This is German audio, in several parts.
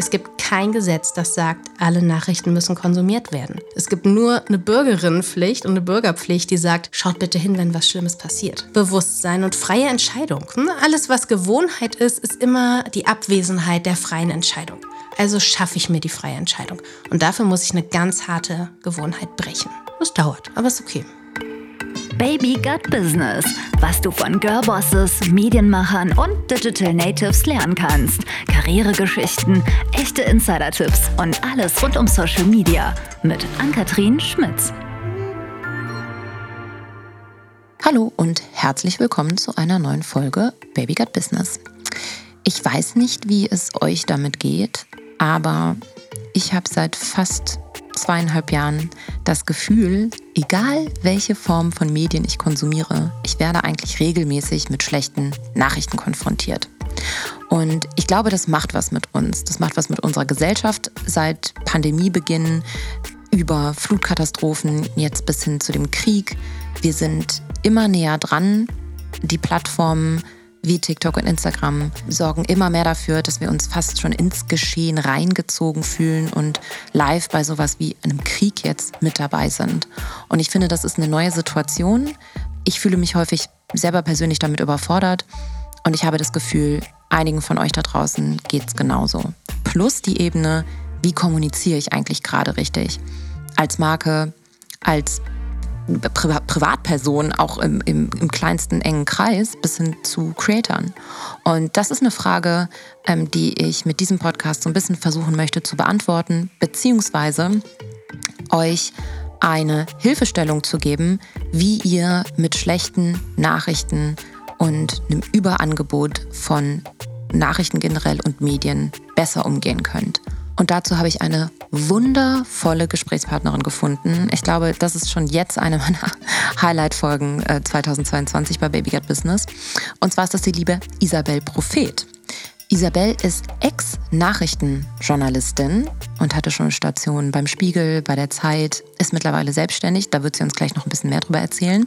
Es gibt kein Gesetz, das sagt, alle Nachrichten müssen konsumiert werden. Es gibt nur eine Bürgerinnenpflicht und eine Bürgerpflicht, die sagt, schaut bitte hin, wenn was Schlimmes passiert. Bewusstsein und freie Entscheidung. Hm? Alles, was Gewohnheit ist, ist immer die Abwesenheit der freien Entscheidung. Also schaffe ich mir die freie Entscheidung. Und dafür muss ich eine ganz harte Gewohnheit brechen. Es dauert, aber ist okay. Baby Gut Business, was du von Girlbosses, Medienmachern und Digital Natives lernen kannst. Karrieregeschichten, echte Insider-Tipps und alles rund um Social Media mit Ann-Kathrin Schmitz. Hallo und herzlich willkommen zu einer neuen Folge Baby Gut Business. Ich weiß nicht, wie es euch damit geht, aber ich habe seit fast zweieinhalb Jahren das Gefühl, egal welche Form von Medien ich konsumiere, ich werde eigentlich regelmäßig mit schlechten Nachrichten konfrontiert. Und ich glaube, das macht was mit uns. Das macht was mit unserer Gesellschaft seit Pandemiebeginn über Flutkatastrophen jetzt bis hin zu dem Krieg. Wir sind immer näher dran. Die Plattformen wie TikTok und Instagram sorgen immer mehr dafür, dass wir uns fast schon ins Geschehen reingezogen fühlen und live bei sowas wie einem Krieg jetzt mit dabei sind. Und ich finde, das ist eine neue Situation. Ich fühle mich häufig selber persönlich damit überfordert und ich habe das Gefühl, einigen von euch da draußen geht es genauso. Plus die Ebene, wie kommuniziere ich eigentlich gerade richtig? Als Marke, als Pri Privatpersonen, auch im, im, im, kleinsten engen Kreis, bis hin zu Creatern. Und das ist eine Frage, ähm, die ich mit diesem Podcast so ein bisschen versuchen möchte zu beantworten, beziehungsweise euch eine Hilfestellung zu geben, wie ihr mit schlechten Nachrichten und einem Überangebot von Nachrichten generell und Medien besser umgehen könnt. Und dazu habe ich eine wundervolle Gesprächspartnerin gefunden. Ich glaube, das ist schon jetzt eine meiner Highlight-Folgen 2022 äh, bei Baby Get Business. Und zwar ist das die liebe Isabel Prophet. Isabel ist Ex-Nachrichtenjournalistin und hatte schon Stationen beim Spiegel, bei der Zeit, ist mittlerweile selbstständig. Da wird sie uns gleich noch ein bisschen mehr drüber erzählen.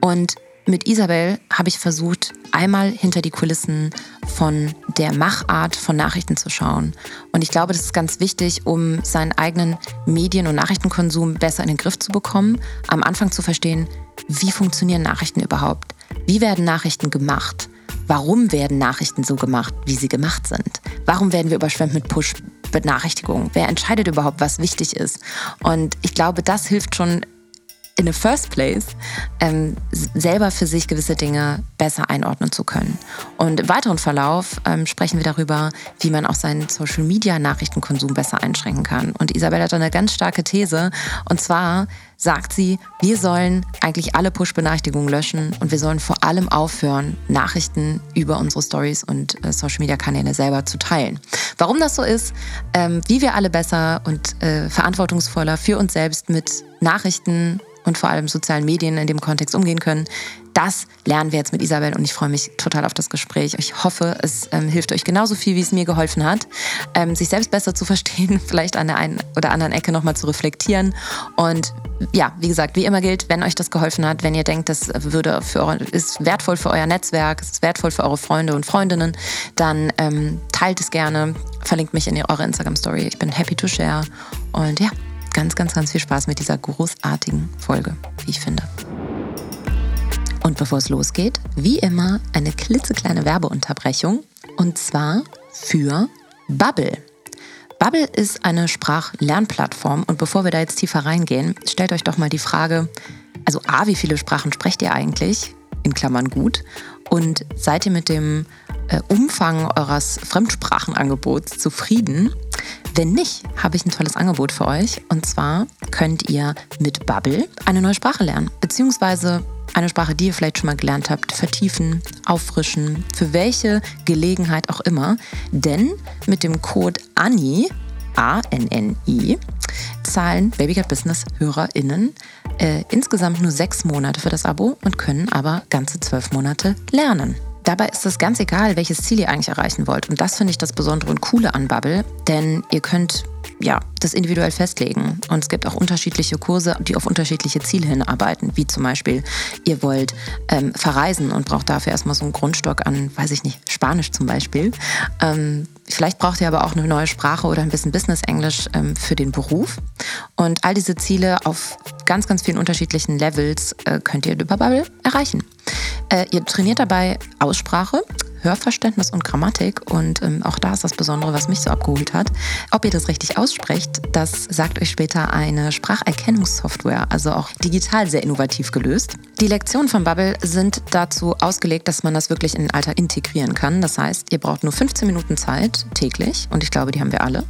Und mit Isabel habe ich versucht, einmal hinter die Kulissen von der Machart von Nachrichten zu schauen. Und ich glaube, das ist ganz wichtig, um seinen eigenen Medien- und Nachrichtenkonsum besser in den Griff zu bekommen, am Anfang zu verstehen, wie funktionieren Nachrichten überhaupt? Wie werden Nachrichten gemacht? Warum werden Nachrichten so gemacht, wie sie gemacht sind? Warum werden wir überschwemmt mit Push-Benachrichtigungen? Wer entscheidet überhaupt, was wichtig ist? Und ich glaube, das hilft schon in the first place ähm, selber für sich gewisse Dinge besser einordnen zu können. Und im weiteren Verlauf ähm, sprechen wir darüber, wie man auch seinen Social Media Nachrichtenkonsum besser einschränken kann. Und Isabel hat eine ganz starke These. Und zwar sagt sie, wir sollen eigentlich alle Push-Benachrichtigungen löschen und wir sollen vor allem aufhören, Nachrichten über unsere Stories und äh, Social Media Kanäle selber zu teilen. Warum das so ist, ähm, wie wir alle besser und äh, verantwortungsvoller für uns selbst mit Nachrichten und vor allem sozialen Medien in dem Kontext umgehen können. Das lernen wir jetzt mit Isabel und ich freue mich total auf das Gespräch. Ich hoffe, es ähm, hilft euch genauso viel, wie es mir geholfen hat, ähm, sich selbst besser zu verstehen, vielleicht an der einen oder anderen Ecke nochmal zu reflektieren. Und ja, wie gesagt, wie immer gilt, wenn euch das geholfen hat, wenn ihr denkt, das würde für eure, ist wertvoll für euer Netzwerk, ist wertvoll für eure Freunde und Freundinnen, dann ähm, teilt es gerne, verlinkt mich in eure Instagram-Story. Ich bin happy to share. Und ja, ganz, ganz, ganz viel Spaß mit dieser großartigen Folge, wie ich finde. Und bevor es losgeht, wie immer eine klitzekleine Werbeunterbrechung und zwar für Bubble. Bubble ist eine Sprachlernplattform und bevor wir da jetzt tiefer reingehen, stellt euch doch mal die Frage, also A, wie viele Sprachen sprecht ihr eigentlich? In Klammern gut. Und seid ihr mit dem äh, Umfang eures Fremdsprachenangebots zufrieden? Wenn nicht, habe ich ein tolles Angebot für euch. Und zwar könnt ihr mit Bubble eine neue Sprache lernen, beziehungsweise eine Sprache, die ihr vielleicht schon mal gelernt habt, vertiefen, auffrischen, für welche Gelegenheit auch immer. Denn mit dem Code ANNI, A-N-N-I, zahlen Babycat Business HörerInnen äh, insgesamt nur sechs Monate für das Abo und können aber ganze zwölf Monate lernen. Dabei ist es ganz egal, welches Ziel ihr eigentlich erreichen wollt. Und das finde ich das Besondere und Coole an Bubble, denn ihr könnt ja, das individuell festlegen. Und es gibt auch unterschiedliche Kurse, die auf unterschiedliche Ziele hinarbeiten, wie zum Beispiel, ihr wollt ähm, verreisen und braucht dafür erstmal so einen Grundstock an, weiß ich nicht, Spanisch zum Beispiel. Ähm, Vielleicht braucht ihr aber auch eine neue Sprache oder ein bisschen Business-Englisch ähm, für den Beruf. Und all diese Ziele auf ganz, ganz vielen unterschiedlichen Levels äh, könnt ihr über Bubble erreichen. Äh, ihr trainiert dabei Aussprache, Hörverständnis und Grammatik. Und ähm, auch da ist das Besondere, was mich so abgeholt hat. Ob ihr das richtig aussprecht, das sagt euch später eine Spracherkennungssoftware, also auch digital sehr innovativ gelöst. Die Lektionen von Bubble sind dazu ausgelegt, dass man das wirklich in den Alltag integrieren kann. Das heißt, ihr braucht nur 15 Minuten Zeit täglich, und ich glaube, die haben wir alle,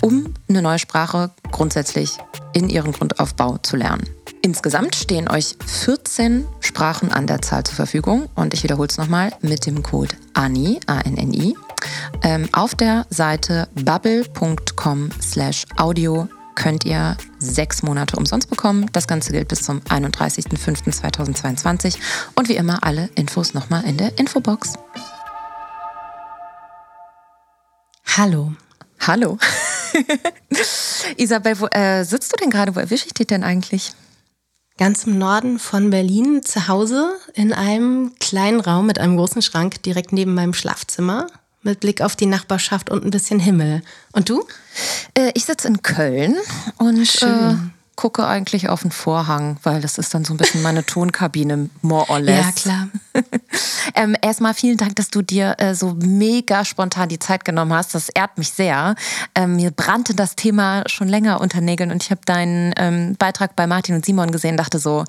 um eine neue Sprache grundsätzlich in ihren Grundaufbau zu lernen. Insgesamt stehen euch 14 Sprachen an der Zahl zur Verfügung und ich wiederhole es nochmal mit dem Code ANI, A-N-N-I, ähm, auf der Seite bubble.com slash audio könnt ihr sechs Monate umsonst bekommen. Das Ganze gilt bis zum 31.05.2022 und wie immer alle Infos nochmal in der Infobox. Hallo. Hallo. Isabel, wo äh, sitzt du denn gerade? Wo erwische ich dich denn eigentlich? Ganz im Norden von Berlin zu Hause in einem kleinen Raum mit einem großen Schrank direkt neben meinem Schlafzimmer mit Blick auf die Nachbarschaft und ein bisschen Himmel. Und du? Äh, ich sitze in Köln und äh, gucke eigentlich auf den Vorhang, weil das ist dann so ein bisschen meine Tonkabine, more or less. Ja, klar. ähm, erstmal vielen Dank, dass du dir äh, so mega spontan die Zeit genommen hast. Das ehrt mich sehr. Ähm, mir brannte das Thema schon länger unter Nägeln und ich habe deinen ähm, Beitrag bei Martin und Simon gesehen, dachte so,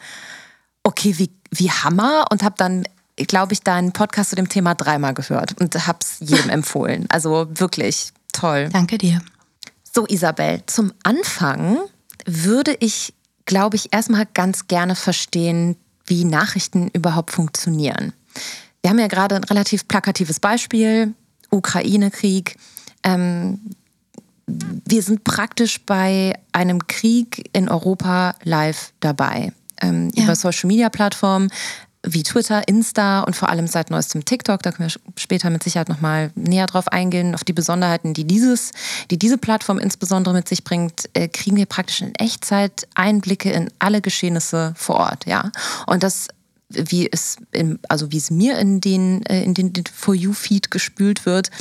okay, wie, wie Hammer und habe dann glaube ich, deinen Podcast zu dem Thema dreimal gehört und habe es jedem empfohlen. Also wirklich toll. Danke dir. So, Isabel, zum Anfang würde ich, glaube ich, erstmal ganz gerne verstehen, wie Nachrichten überhaupt funktionieren. Wir haben ja gerade ein relativ plakatives Beispiel, Ukraine-Krieg. Ähm, wir sind praktisch bei einem Krieg in Europa live dabei. Ähm, ja. Über Social-Media-Plattformen wie Twitter, Insta und vor allem seit neuestem TikTok. Da können wir später mit Sicherheit nochmal näher drauf eingehen, auf die Besonderheiten, die, dieses, die diese Plattform insbesondere mit sich bringt, äh, kriegen wir praktisch in Echtzeit Einblicke in alle Geschehnisse vor Ort. Ja? Und das wie es, in, also wie es mir in den, äh, in den, den For You-Feed gespült wird,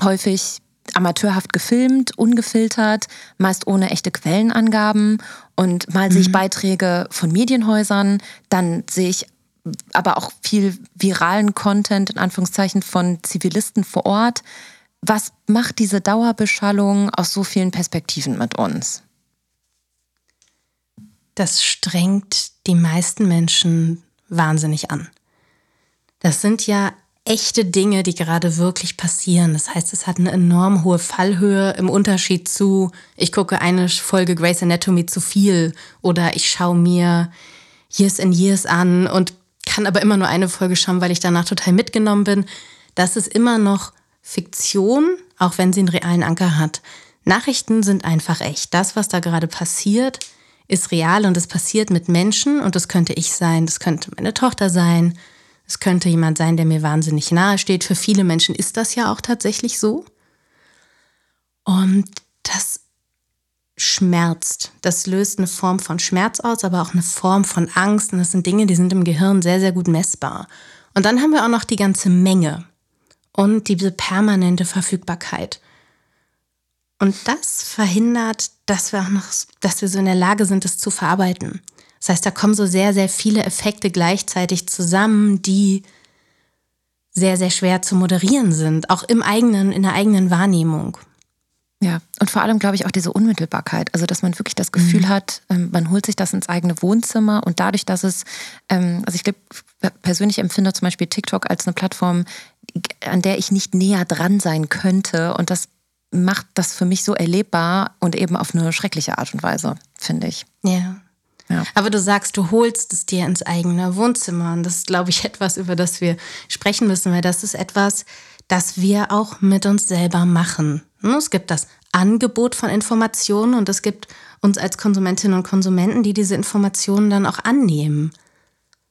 häufig amateurhaft gefilmt, ungefiltert, meist ohne echte Quellenangaben. Und mal mhm. sehe ich mhm. Beiträge von Medienhäusern, dann sehe ich aber auch viel viralen Content, in Anführungszeichen, von Zivilisten vor Ort. Was macht diese Dauerbeschallung aus so vielen Perspektiven mit uns? Das strengt die meisten Menschen wahnsinnig an. Das sind ja echte Dinge, die gerade wirklich passieren. Das heißt, es hat eine enorm hohe Fallhöhe im Unterschied zu, ich gucke eine Folge Grey's Anatomy zu viel oder ich schaue mir Years and Years an und kann aber immer nur eine Folge schauen, weil ich danach total mitgenommen bin. Das ist immer noch Fiktion, auch wenn sie einen realen Anker hat. Nachrichten sind einfach echt. Das, was da gerade passiert, ist real und es passiert mit Menschen und das könnte ich sein, das könnte meine Tochter sein, es könnte jemand sein, der mir wahnsinnig nahe steht. Für viele Menschen ist das ja auch tatsächlich so. Und das schmerzt. Das löst eine Form von Schmerz aus, aber auch eine Form von Angst. Und das sind Dinge, die sind im Gehirn sehr, sehr gut messbar. Und dann haben wir auch noch die ganze Menge und diese permanente Verfügbarkeit. Und das verhindert, dass wir auch noch, dass wir so in der Lage sind, es zu verarbeiten. Das heißt, da kommen so sehr, sehr viele Effekte gleichzeitig zusammen, die sehr, sehr schwer zu moderieren sind, auch im eigenen, in der eigenen Wahrnehmung. Ja, und vor allem glaube ich auch diese Unmittelbarkeit, also dass man wirklich das Gefühl mhm. hat, ähm, man holt sich das ins eigene Wohnzimmer und dadurch, dass es, ähm, also ich glaube, persönlich empfinde zum Beispiel TikTok als eine Plattform, an der ich nicht näher dran sein könnte und das macht das für mich so erlebbar und eben auf eine schreckliche Art und Weise, finde ich. Ja. Ja. Aber du sagst, du holst es dir ins eigene Wohnzimmer. Und das ist, glaube ich, etwas, über das wir sprechen müssen, weil das ist etwas, das wir auch mit uns selber machen. Hm, es gibt das Angebot von Informationen und es gibt uns als Konsumentinnen und Konsumenten, die diese Informationen dann auch annehmen.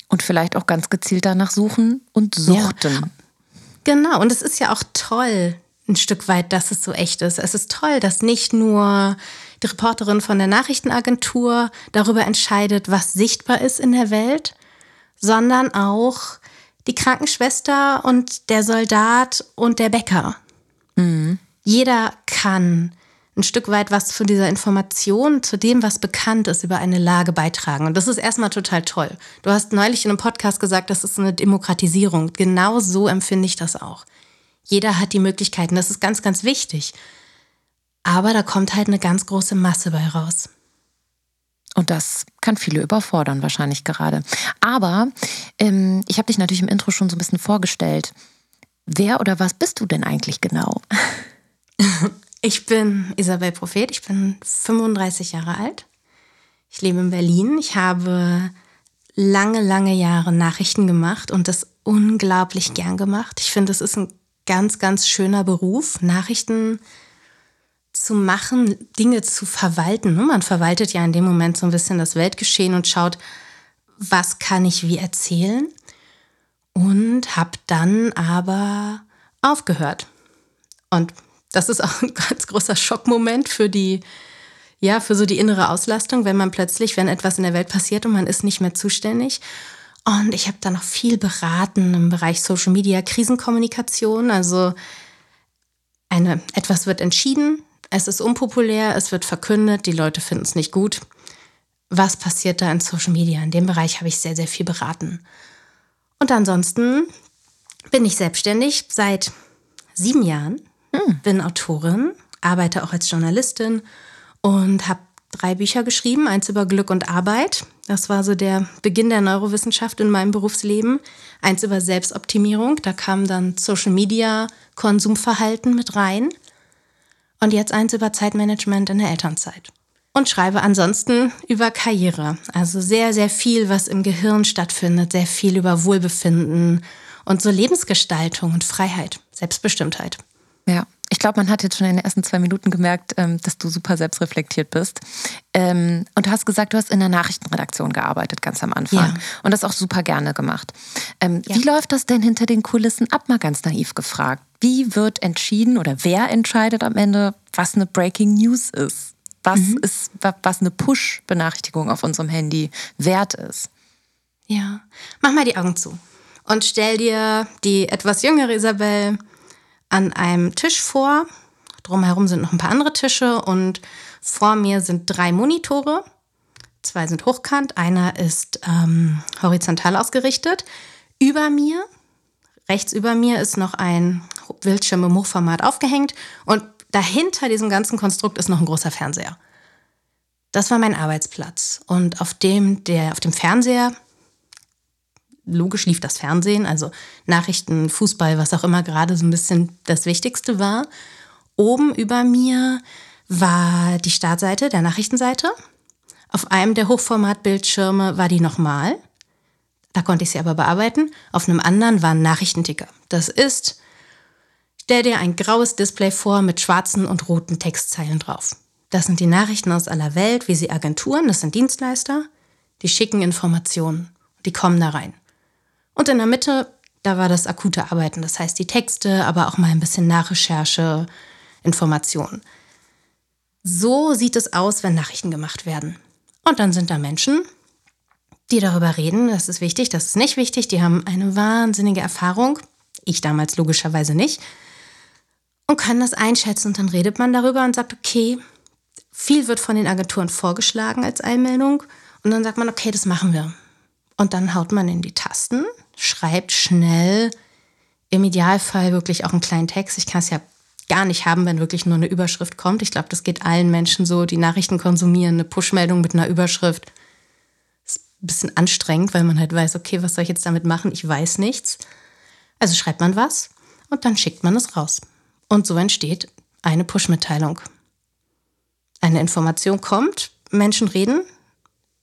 Und vielleicht auch ganz gezielt danach suchen und suchten. Ja. Genau, und es ist ja auch toll, ein Stück weit, dass es so echt ist. Es ist toll, dass nicht nur die Reporterin von der Nachrichtenagentur darüber entscheidet, was sichtbar ist in der Welt, sondern auch die Krankenschwester und der Soldat und der Bäcker. Mhm. Jeder kann ein Stück weit was von dieser Information zu dem, was bekannt ist, über eine Lage beitragen. Und das ist erstmal total toll. Du hast neulich in einem Podcast gesagt, das ist eine Demokratisierung. Genau so empfinde ich das auch. Jeder hat die Möglichkeiten. Das ist ganz, ganz wichtig. Aber da kommt halt eine ganz große Masse bei raus. Und das kann viele überfordern, wahrscheinlich gerade. Aber ähm, ich habe dich natürlich im Intro schon so ein bisschen vorgestellt. Wer oder was bist du denn eigentlich genau? Ich bin Isabel Prophet, ich bin 35 Jahre alt. Ich lebe in Berlin. Ich habe lange, lange Jahre Nachrichten gemacht und das unglaublich gern gemacht. Ich finde, es ist ein ganz, ganz schöner Beruf, Nachrichten zu machen, Dinge zu verwalten. Man verwaltet ja in dem Moment so ein bisschen das Weltgeschehen und schaut, was kann ich wie erzählen. Und habe dann aber aufgehört. Und das ist auch ein ganz großer Schockmoment für die, ja, für so die innere Auslastung, wenn man plötzlich, wenn etwas in der Welt passiert und man ist nicht mehr zuständig. Und ich habe da noch viel beraten im Bereich Social Media, Krisenkommunikation. Also eine, etwas wird entschieden, es ist unpopulär, es wird verkündet, die Leute finden es nicht gut. Was passiert da in Social Media? In dem Bereich habe ich sehr, sehr viel beraten. Und ansonsten bin ich selbstständig seit sieben Jahren hm. Bin Autorin, arbeite auch als Journalistin und habe drei Bücher geschrieben. Eins über Glück und Arbeit. Das war so der Beginn der Neurowissenschaft in meinem Berufsleben. Eins über Selbstoptimierung. Da kam dann Social Media, Konsumverhalten mit rein. Und jetzt eins über Zeitmanagement in der Elternzeit. Und schreibe ansonsten über Karriere. Also sehr, sehr viel, was im Gehirn stattfindet. Sehr viel über Wohlbefinden und so Lebensgestaltung und Freiheit, Selbstbestimmtheit. Ja, ich glaube, man hat jetzt schon in den ersten zwei Minuten gemerkt, ähm, dass du super selbstreflektiert bist. Ähm, und du hast gesagt, du hast in der Nachrichtenredaktion gearbeitet, ganz am Anfang. Ja. Und das auch super gerne gemacht. Ähm, ja. Wie läuft das denn hinter den Kulissen ab, mal ganz naiv gefragt? Wie wird entschieden oder wer entscheidet am Ende, was eine Breaking News ist? Was mhm. ist, was eine Push-Benachrichtigung auf unserem Handy wert ist? Ja, mach mal die Augen zu und stell dir die etwas jüngere Isabel an einem Tisch vor. Drumherum sind noch ein paar andere Tische und vor mir sind drei Monitore. Zwei sind hochkant, einer ist ähm, horizontal ausgerichtet. Über mir, rechts über mir, ist noch ein Bildschirm im Hochformat aufgehängt und dahinter diesem ganzen Konstrukt ist noch ein großer Fernseher. Das war mein Arbeitsplatz und auf dem, der, auf dem Fernseher logisch lief das Fernsehen, also Nachrichten, Fußball, was auch immer gerade so ein bisschen das Wichtigste war. Oben über mir war die Startseite, der Nachrichtenseite. Auf einem der Hochformatbildschirme war die nochmal. Da konnte ich sie aber bearbeiten. Auf einem anderen war ein Nachrichtenticker. Das ist, stell dir ein graues Display vor mit schwarzen und roten Textzeilen drauf. Das sind die Nachrichten aus aller Welt, wie sie Agenturen, das sind Dienstleister, die schicken Informationen. Die kommen da rein. Und in der Mitte, da war das akute Arbeiten, das heißt die Texte, aber auch mal ein bisschen Nachrecherche, Informationen. So sieht es aus, wenn Nachrichten gemacht werden. Und dann sind da Menschen, die darüber reden, das ist wichtig, das ist nicht wichtig, die haben eine wahnsinnige Erfahrung, ich damals logischerweise nicht, und können das einschätzen und dann redet man darüber und sagt, okay, viel wird von den Agenturen vorgeschlagen als Einmeldung und dann sagt man, okay, das machen wir. Und dann haut man in die Tasten schreibt schnell, im Idealfall wirklich auch einen kleinen Text. Ich kann es ja gar nicht haben, wenn wirklich nur eine Überschrift kommt. Ich glaube, das geht allen Menschen so, die Nachrichten konsumieren, eine Push-Meldung mit einer Überschrift. Ist ein bisschen anstrengend, weil man halt weiß, okay, was soll ich jetzt damit machen? Ich weiß nichts. Also schreibt man was und dann schickt man es raus. Und so entsteht eine Push-Mitteilung. Eine Information kommt, Menschen reden,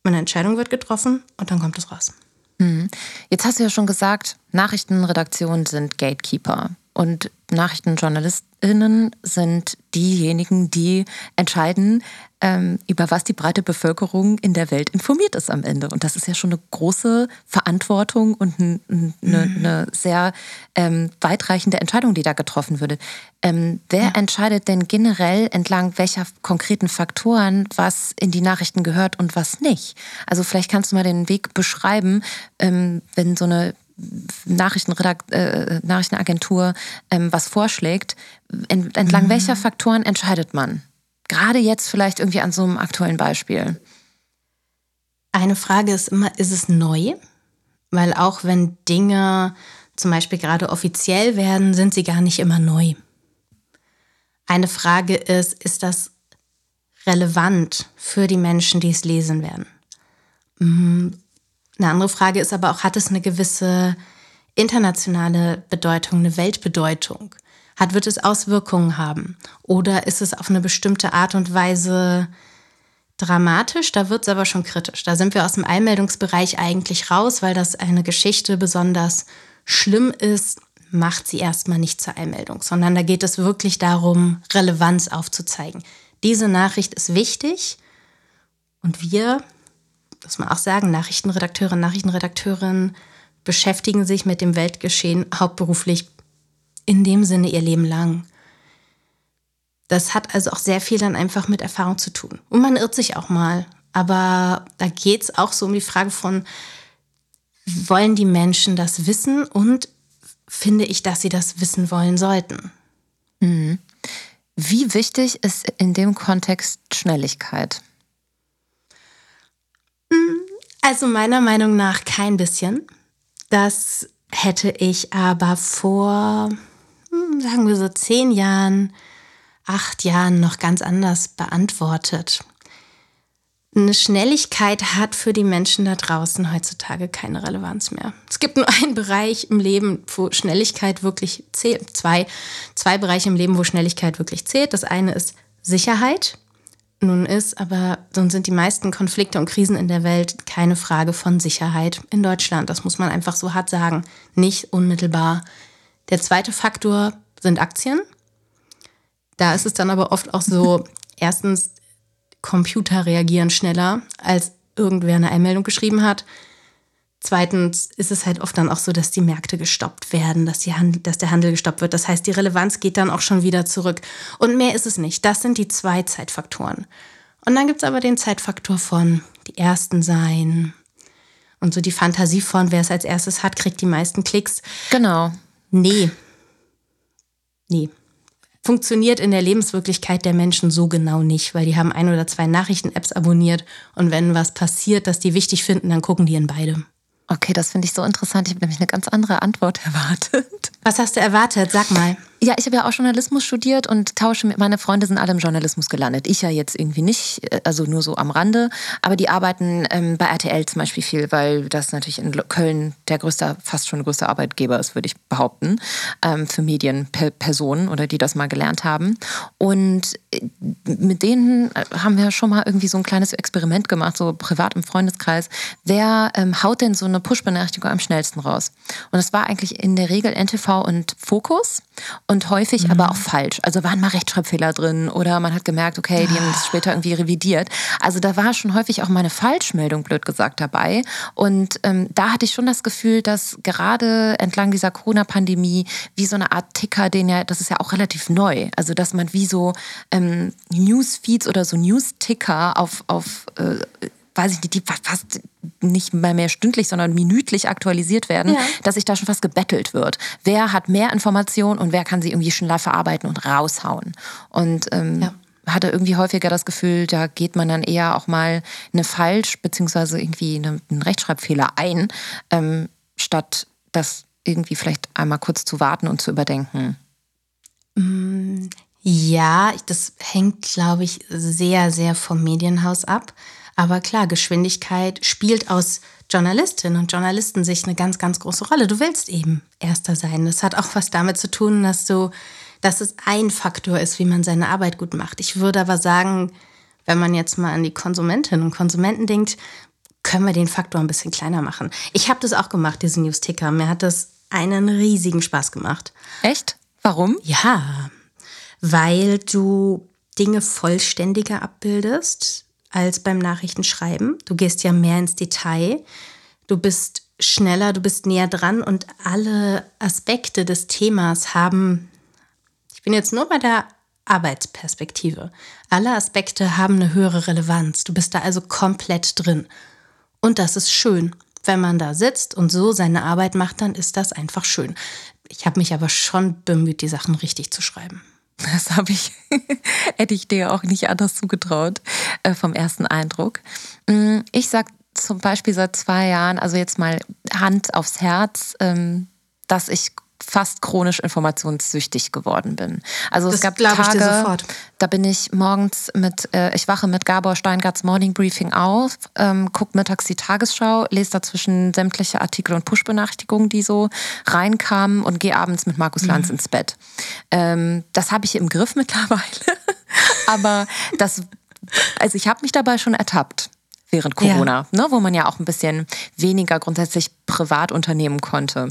eine Entscheidung wird getroffen und dann kommt es raus. Mhm. Jetzt hast du ja schon gesagt, Nachrichtenredaktionen sind Gatekeeper und Nachrichtenjournalistinnen sind diejenigen, die entscheiden, ähm, über was die breite Bevölkerung in der Welt informiert ist am Ende. Und das ist ja schon eine große Verantwortung und eine, eine, mhm. eine sehr ähm, weitreichende Entscheidung, die da getroffen würde. Ähm, wer ja. entscheidet denn generell entlang welcher konkreten Faktoren, was in die Nachrichten gehört und was nicht? Also vielleicht kannst du mal den Weg beschreiben, ähm, wenn so eine Nachrichtenredakt äh, Nachrichtenagentur ähm, was vorschlägt, entlang mhm. welcher Faktoren entscheidet man? Gerade jetzt vielleicht irgendwie an so einem aktuellen Beispiel. Eine Frage ist immer, ist es neu? Weil auch wenn Dinge zum Beispiel gerade offiziell werden, sind sie gar nicht immer neu. Eine Frage ist, ist das relevant für die Menschen, die es lesen werden? Eine andere Frage ist aber auch, hat es eine gewisse internationale Bedeutung, eine Weltbedeutung? Hat, wird es Auswirkungen haben? Oder ist es auf eine bestimmte Art und Weise dramatisch? Da wird es aber schon kritisch. Da sind wir aus dem Einmeldungsbereich eigentlich raus, weil das eine Geschichte besonders schlimm ist, macht sie erstmal nicht zur Einmeldung, sondern da geht es wirklich darum, Relevanz aufzuzeigen. Diese Nachricht ist wichtig und wir, muss man auch sagen, Nachrichtenredakteure, Nachrichtenredakteurinnen beschäftigen sich mit dem Weltgeschehen hauptberuflich in dem Sinne ihr Leben lang. Das hat also auch sehr viel dann einfach mit Erfahrung zu tun. Und man irrt sich auch mal. Aber da geht es auch so um die Frage von, wollen die Menschen das wissen und finde ich, dass sie das wissen wollen sollten. Mhm. Wie wichtig ist in dem Kontext Schnelligkeit? Also meiner Meinung nach kein bisschen. Das hätte ich aber vor, hm, sagen wir so, zehn Jahren, acht Jahren noch ganz anders beantwortet eine Schnelligkeit hat für die Menschen da draußen heutzutage keine Relevanz mehr. Es gibt nur einen Bereich im Leben, wo Schnelligkeit wirklich zählt. Zwei, zwei Bereiche im Leben, wo Schnelligkeit wirklich zählt. Das eine ist Sicherheit. Nun ist aber, nun sind die meisten Konflikte und Krisen in der Welt keine Frage von Sicherheit in Deutschland. Das muss man einfach so hart sagen. Nicht unmittelbar. Der zweite Faktor sind Aktien. Da ist es dann aber oft auch so, erstens, Computer reagieren schneller, als irgendwer eine Einmeldung geschrieben hat. Zweitens ist es halt oft dann auch so, dass die Märkte gestoppt werden, dass, die Handel, dass der Handel gestoppt wird. Das heißt, die Relevanz geht dann auch schon wieder zurück. Und mehr ist es nicht. Das sind die zwei Zeitfaktoren. Und dann gibt es aber den Zeitfaktor von die Ersten sein und so die Fantasie von, wer es als erstes hat, kriegt die meisten Klicks. Genau. Nee. Nee funktioniert in der Lebenswirklichkeit der Menschen so genau nicht, weil die haben ein oder zwei Nachrichten-Apps abonniert und wenn was passiert, das die wichtig finden, dann gucken die in beide. Okay, das finde ich so interessant. Ich habe nämlich eine ganz andere Antwort erwartet. Was hast du erwartet? Sag mal. Ja, ich habe ja auch Journalismus studiert und tausche mit, meine Freunde sind alle im Journalismus gelandet. Ich ja jetzt irgendwie nicht, äh, also nur so am Rande. Aber die arbeiten ähm, bei RTL zum Beispiel viel, weil das natürlich in Köln der größte, fast schon größte Arbeitgeber ist, würde ich behaupten, ähm, für Medienpersonen oder die das mal gelernt haben. Und äh, mit denen äh, haben wir schon mal irgendwie so ein kleines Experiment gemacht, so privat im Freundeskreis. Wer ähm, haut denn so eine Push-Benachrichtigung am schnellsten raus? Und es war eigentlich in der Regel NTV und Fokus und häufig mhm. aber auch falsch. Also waren mal Rechtschreibfehler drin oder man hat gemerkt, okay, die haben das später irgendwie revidiert. Also da war schon häufig auch mal eine Falschmeldung, blöd gesagt, dabei. Und ähm, da hatte ich schon das Gefühl, dass gerade entlang dieser Corona-Pandemie wie so eine Art Ticker, den ja, das ist ja auch relativ neu. Also dass man wie so ähm, Newsfeeds oder so News-Ticker auf, auf äh, weiß ich nicht, die fast nicht mehr, mehr stündlich, sondern minütlich aktualisiert werden, ja. dass sich da schon fast gebettelt wird. Wer hat mehr Informationen und wer kann sie irgendwie schneller verarbeiten und raushauen? Und ähm, ja hatte irgendwie häufiger das Gefühl, da geht man dann eher auch mal eine falsch beziehungsweise irgendwie eine, einen Rechtschreibfehler ein, ähm, statt das irgendwie vielleicht einmal kurz zu warten und zu überdenken. Mm, ja, das hängt, glaube ich, sehr, sehr vom Medienhaus ab. Aber klar, Geschwindigkeit spielt aus Journalistinnen und Journalisten sich eine ganz, ganz große Rolle. Du willst eben Erster sein. Das hat auch was damit zu tun, dass du, dass es ein Faktor ist, wie man seine Arbeit gut macht. Ich würde aber sagen, wenn man jetzt mal an die Konsumentinnen und Konsumenten denkt, können wir den Faktor ein bisschen kleiner machen. Ich habe das auch gemacht, diesen News-Ticker. Mir hat das einen riesigen Spaß gemacht. Echt? Warum? Ja, weil du Dinge vollständiger abbildest als beim Nachrichtenschreiben. Du gehst ja mehr ins Detail. Du bist schneller, du bist näher dran und alle Aspekte des Themas haben, ich bin jetzt nur bei der Arbeitsperspektive, alle Aspekte haben eine höhere Relevanz. Du bist da also komplett drin. Und das ist schön, Wenn man da sitzt und so seine Arbeit macht, dann ist das einfach schön. Ich habe mich aber schon bemüht, die Sachen richtig zu schreiben. Das habe ich, hätte ich dir auch nicht anders zugetraut äh, vom ersten Eindruck. Mm, ich sag zum Beispiel seit zwei Jahren, also jetzt mal Hand aufs Herz, ähm, dass ich fast chronisch informationssüchtig geworden bin. Also das es gab Tage, da bin ich morgens mit, äh, ich wache mit Gabor Steingarts Morning Briefing auf, ähm, gucke mittags die Tagesschau, lese dazwischen sämtliche Artikel und Push-Benachrichtigungen, die so reinkamen und gehe abends mit Markus Lanz mhm. ins Bett. Ähm, das habe ich im Griff mittlerweile, aber das, also ich habe mich dabei schon ertappt während Corona, ja. ne, wo man ja auch ein bisschen weniger grundsätzlich privat unternehmen konnte.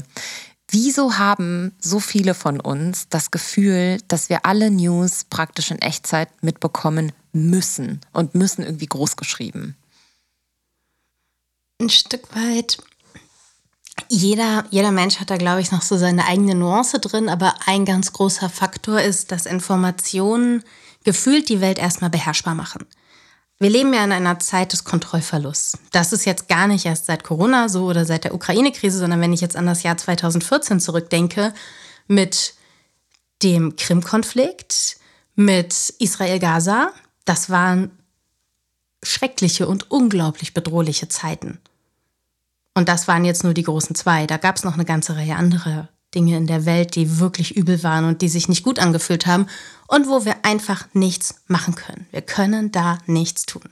Wieso haben so viele von uns das Gefühl, dass wir alle News praktisch in Echtzeit mitbekommen müssen und müssen irgendwie groß geschrieben? Ein Stück weit. Jeder, jeder Mensch hat da, glaube ich, noch so seine eigene Nuance drin, aber ein ganz großer Faktor ist, dass Informationen gefühlt die Welt erstmal beherrschbar machen. Wir leben ja in einer Zeit des Kontrollverlusts. Das ist jetzt gar nicht erst seit Corona so oder seit der Ukraine-Krise, sondern wenn ich jetzt an das Jahr 2014 zurückdenke, mit dem Krim-Konflikt, mit Israel-Gaza, das waren schreckliche und unglaublich bedrohliche Zeiten. Und das waren jetzt nur die großen zwei. Da gab es noch eine ganze Reihe anderer Dinge in der Welt, die wirklich übel waren und die sich nicht gut angefühlt haben und wo wir einfach nichts machen können. Wir können da nichts tun.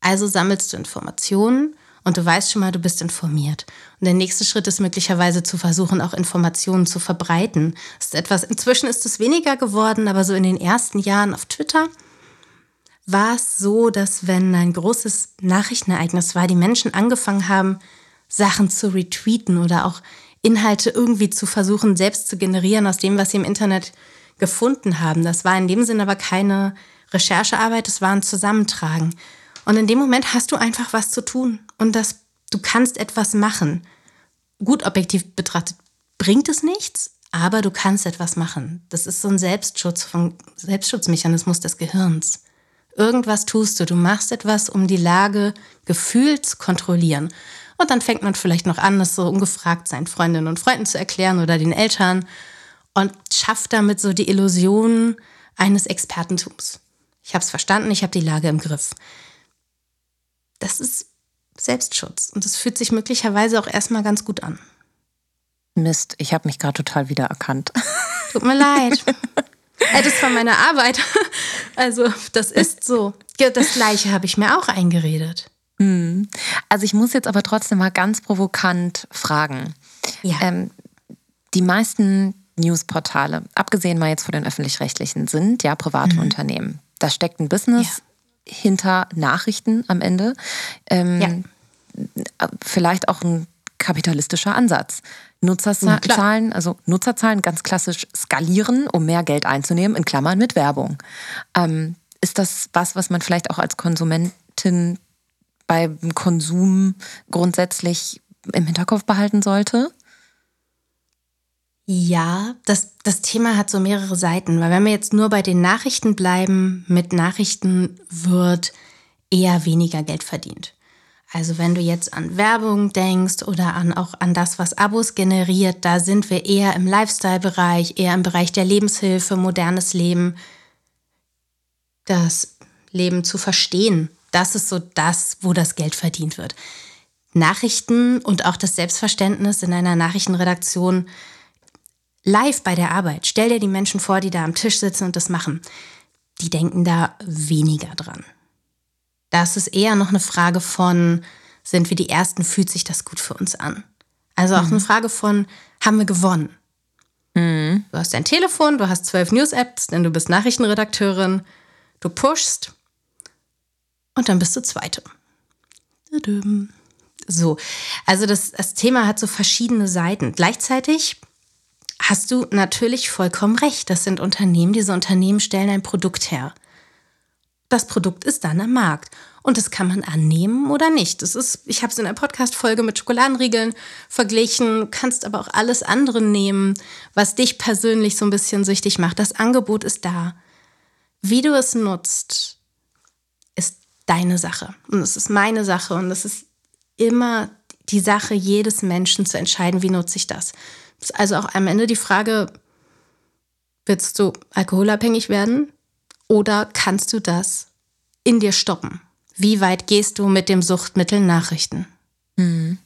Also sammelst du Informationen und du weißt schon mal, du bist informiert. Und der nächste Schritt ist möglicherweise zu versuchen, auch Informationen zu verbreiten. Das ist etwas, inzwischen ist es weniger geworden, aber so in den ersten Jahren auf Twitter war es so, dass wenn ein großes Nachrichtenereignis war, die Menschen angefangen haben, Sachen zu retweeten oder auch Inhalte irgendwie zu versuchen, selbst zu generieren aus dem, was sie im Internet gefunden haben. Das war in dem Sinne aber keine Recherchearbeit, es war ein Zusammentragen. Und in dem Moment hast du einfach was zu tun und das, du kannst etwas machen. Gut objektiv betrachtet bringt es nichts, aber du kannst etwas machen. Das ist so ein Selbstschutz von Selbstschutzmechanismus des Gehirns. Irgendwas tust du, du machst etwas, um die Lage gefühlt zu kontrollieren. Und dann fängt man vielleicht noch an, das so ungefragt seinen Freundinnen und Freunden zu erklären oder den Eltern und schafft damit so die Illusion eines Expertentums. Ich habe es verstanden, ich habe die Lage im Griff. Das ist Selbstschutz und es fühlt sich möglicherweise auch erstmal ganz gut an. Mist, ich habe mich gerade total wiedererkannt. Tut mir leid. Das war meine Arbeit. Also, das ist so. Das Gleiche habe ich mir auch eingeredet. Mhm. Also ich muss jetzt aber trotzdem mal ganz provokant fragen. Ja. Ähm, die meisten Newsportale, abgesehen mal jetzt von den öffentlich-rechtlichen, sind ja private mhm. Unternehmen. Da steckt ein Business ja. hinter Nachrichten am Ende. Ähm, ja. Vielleicht auch ein kapitalistischer Ansatz. Nutzerzahlen, also Nutzerzahlen ganz klassisch skalieren, um mehr Geld einzunehmen, in Klammern mit Werbung. Ähm, ist das was, was man vielleicht auch als Konsumentin beim Konsum grundsätzlich im Hinterkopf behalten sollte? Ja, das, das Thema hat so mehrere Seiten, weil wenn wir jetzt nur bei den Nachrichten bleiben, mit Nachrichten wird eher weniger Geld verdient. Also wenn du jetzt an Werbung denkst oder an auch an das, was Abos generiert, da sind wir eher im Lifestyle-Bereich, eher im Bereich der Lebenshilfe, modernes Leben, das Leben zu verstehen das ist so das, wo das Geld verdient wird. Nachrichten und auch das Selbstverständnis in einer Nachrichtenredaktion live bei der Arbeit. Stell dir die Menschen vor, die da am Tisch sitzen und das machen. Die denken da weniger dran. Das ist eher noch eine Frage von, sind wir die Ersten, fühlt sich das gut für uns an? Also auch mhm. eine Frage von, haben wir gewonnen? Mhm. Du hast dein Telefon, du hast zwölf News-Apps, denn du bist Nachrichtenredakteurin, du pushst, und dann bist du Zweite. So, also das, das Thema hat so verschiedene Seiten. Gleichzeitig hast du natürlich vollkommen recht. Das sind Unternehmen, diese Unternehmen stellen ein Produkt her. Das Produkt ist dann am Markt. Und das kann man annehmen oder nicht. Das ist, ich habe es in einer Podcast-Folge mit Schokoladenriegeln verglichen, du kannst aber auch alles andere nehmen, was dich persönlich so ein bisschen süchtig macht. Das Angebot ist da. Wie du es nutzt, deine Sache und es ist meine Sache und es ist immer die Sache jedes Menschen zu entscheiden, wie nutze ich das. Das ist also auch am Ende die Frage, willst du alkoholabhängig werden oder kannst du das in dir stoppen? Wie weit gehst du mit dem Suchtmittel Nachrichten? Hm.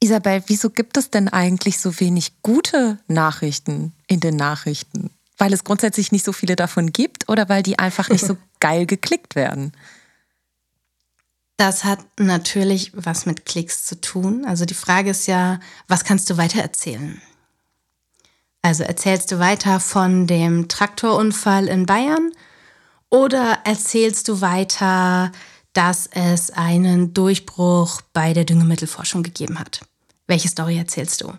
Isabel, wieso gibt es denn eigentlich so wenig gute Nachrichten in den Nachrichten? Weil es grundsätzlich nicht so viele davon gibt oder weil die einfach nicht so geil geklickt werden? Das hat natürlich was mit Klicks zu tun. Also die Frage ist ja, was kannst du weiter erzählen? Also erzählst du weiter von dem Traktorunfall in Bayern oder erzählst du weiter, dass es einen Durchbruch bei der Düngemittelforschung gegeben hat? Welche Story erzählst du?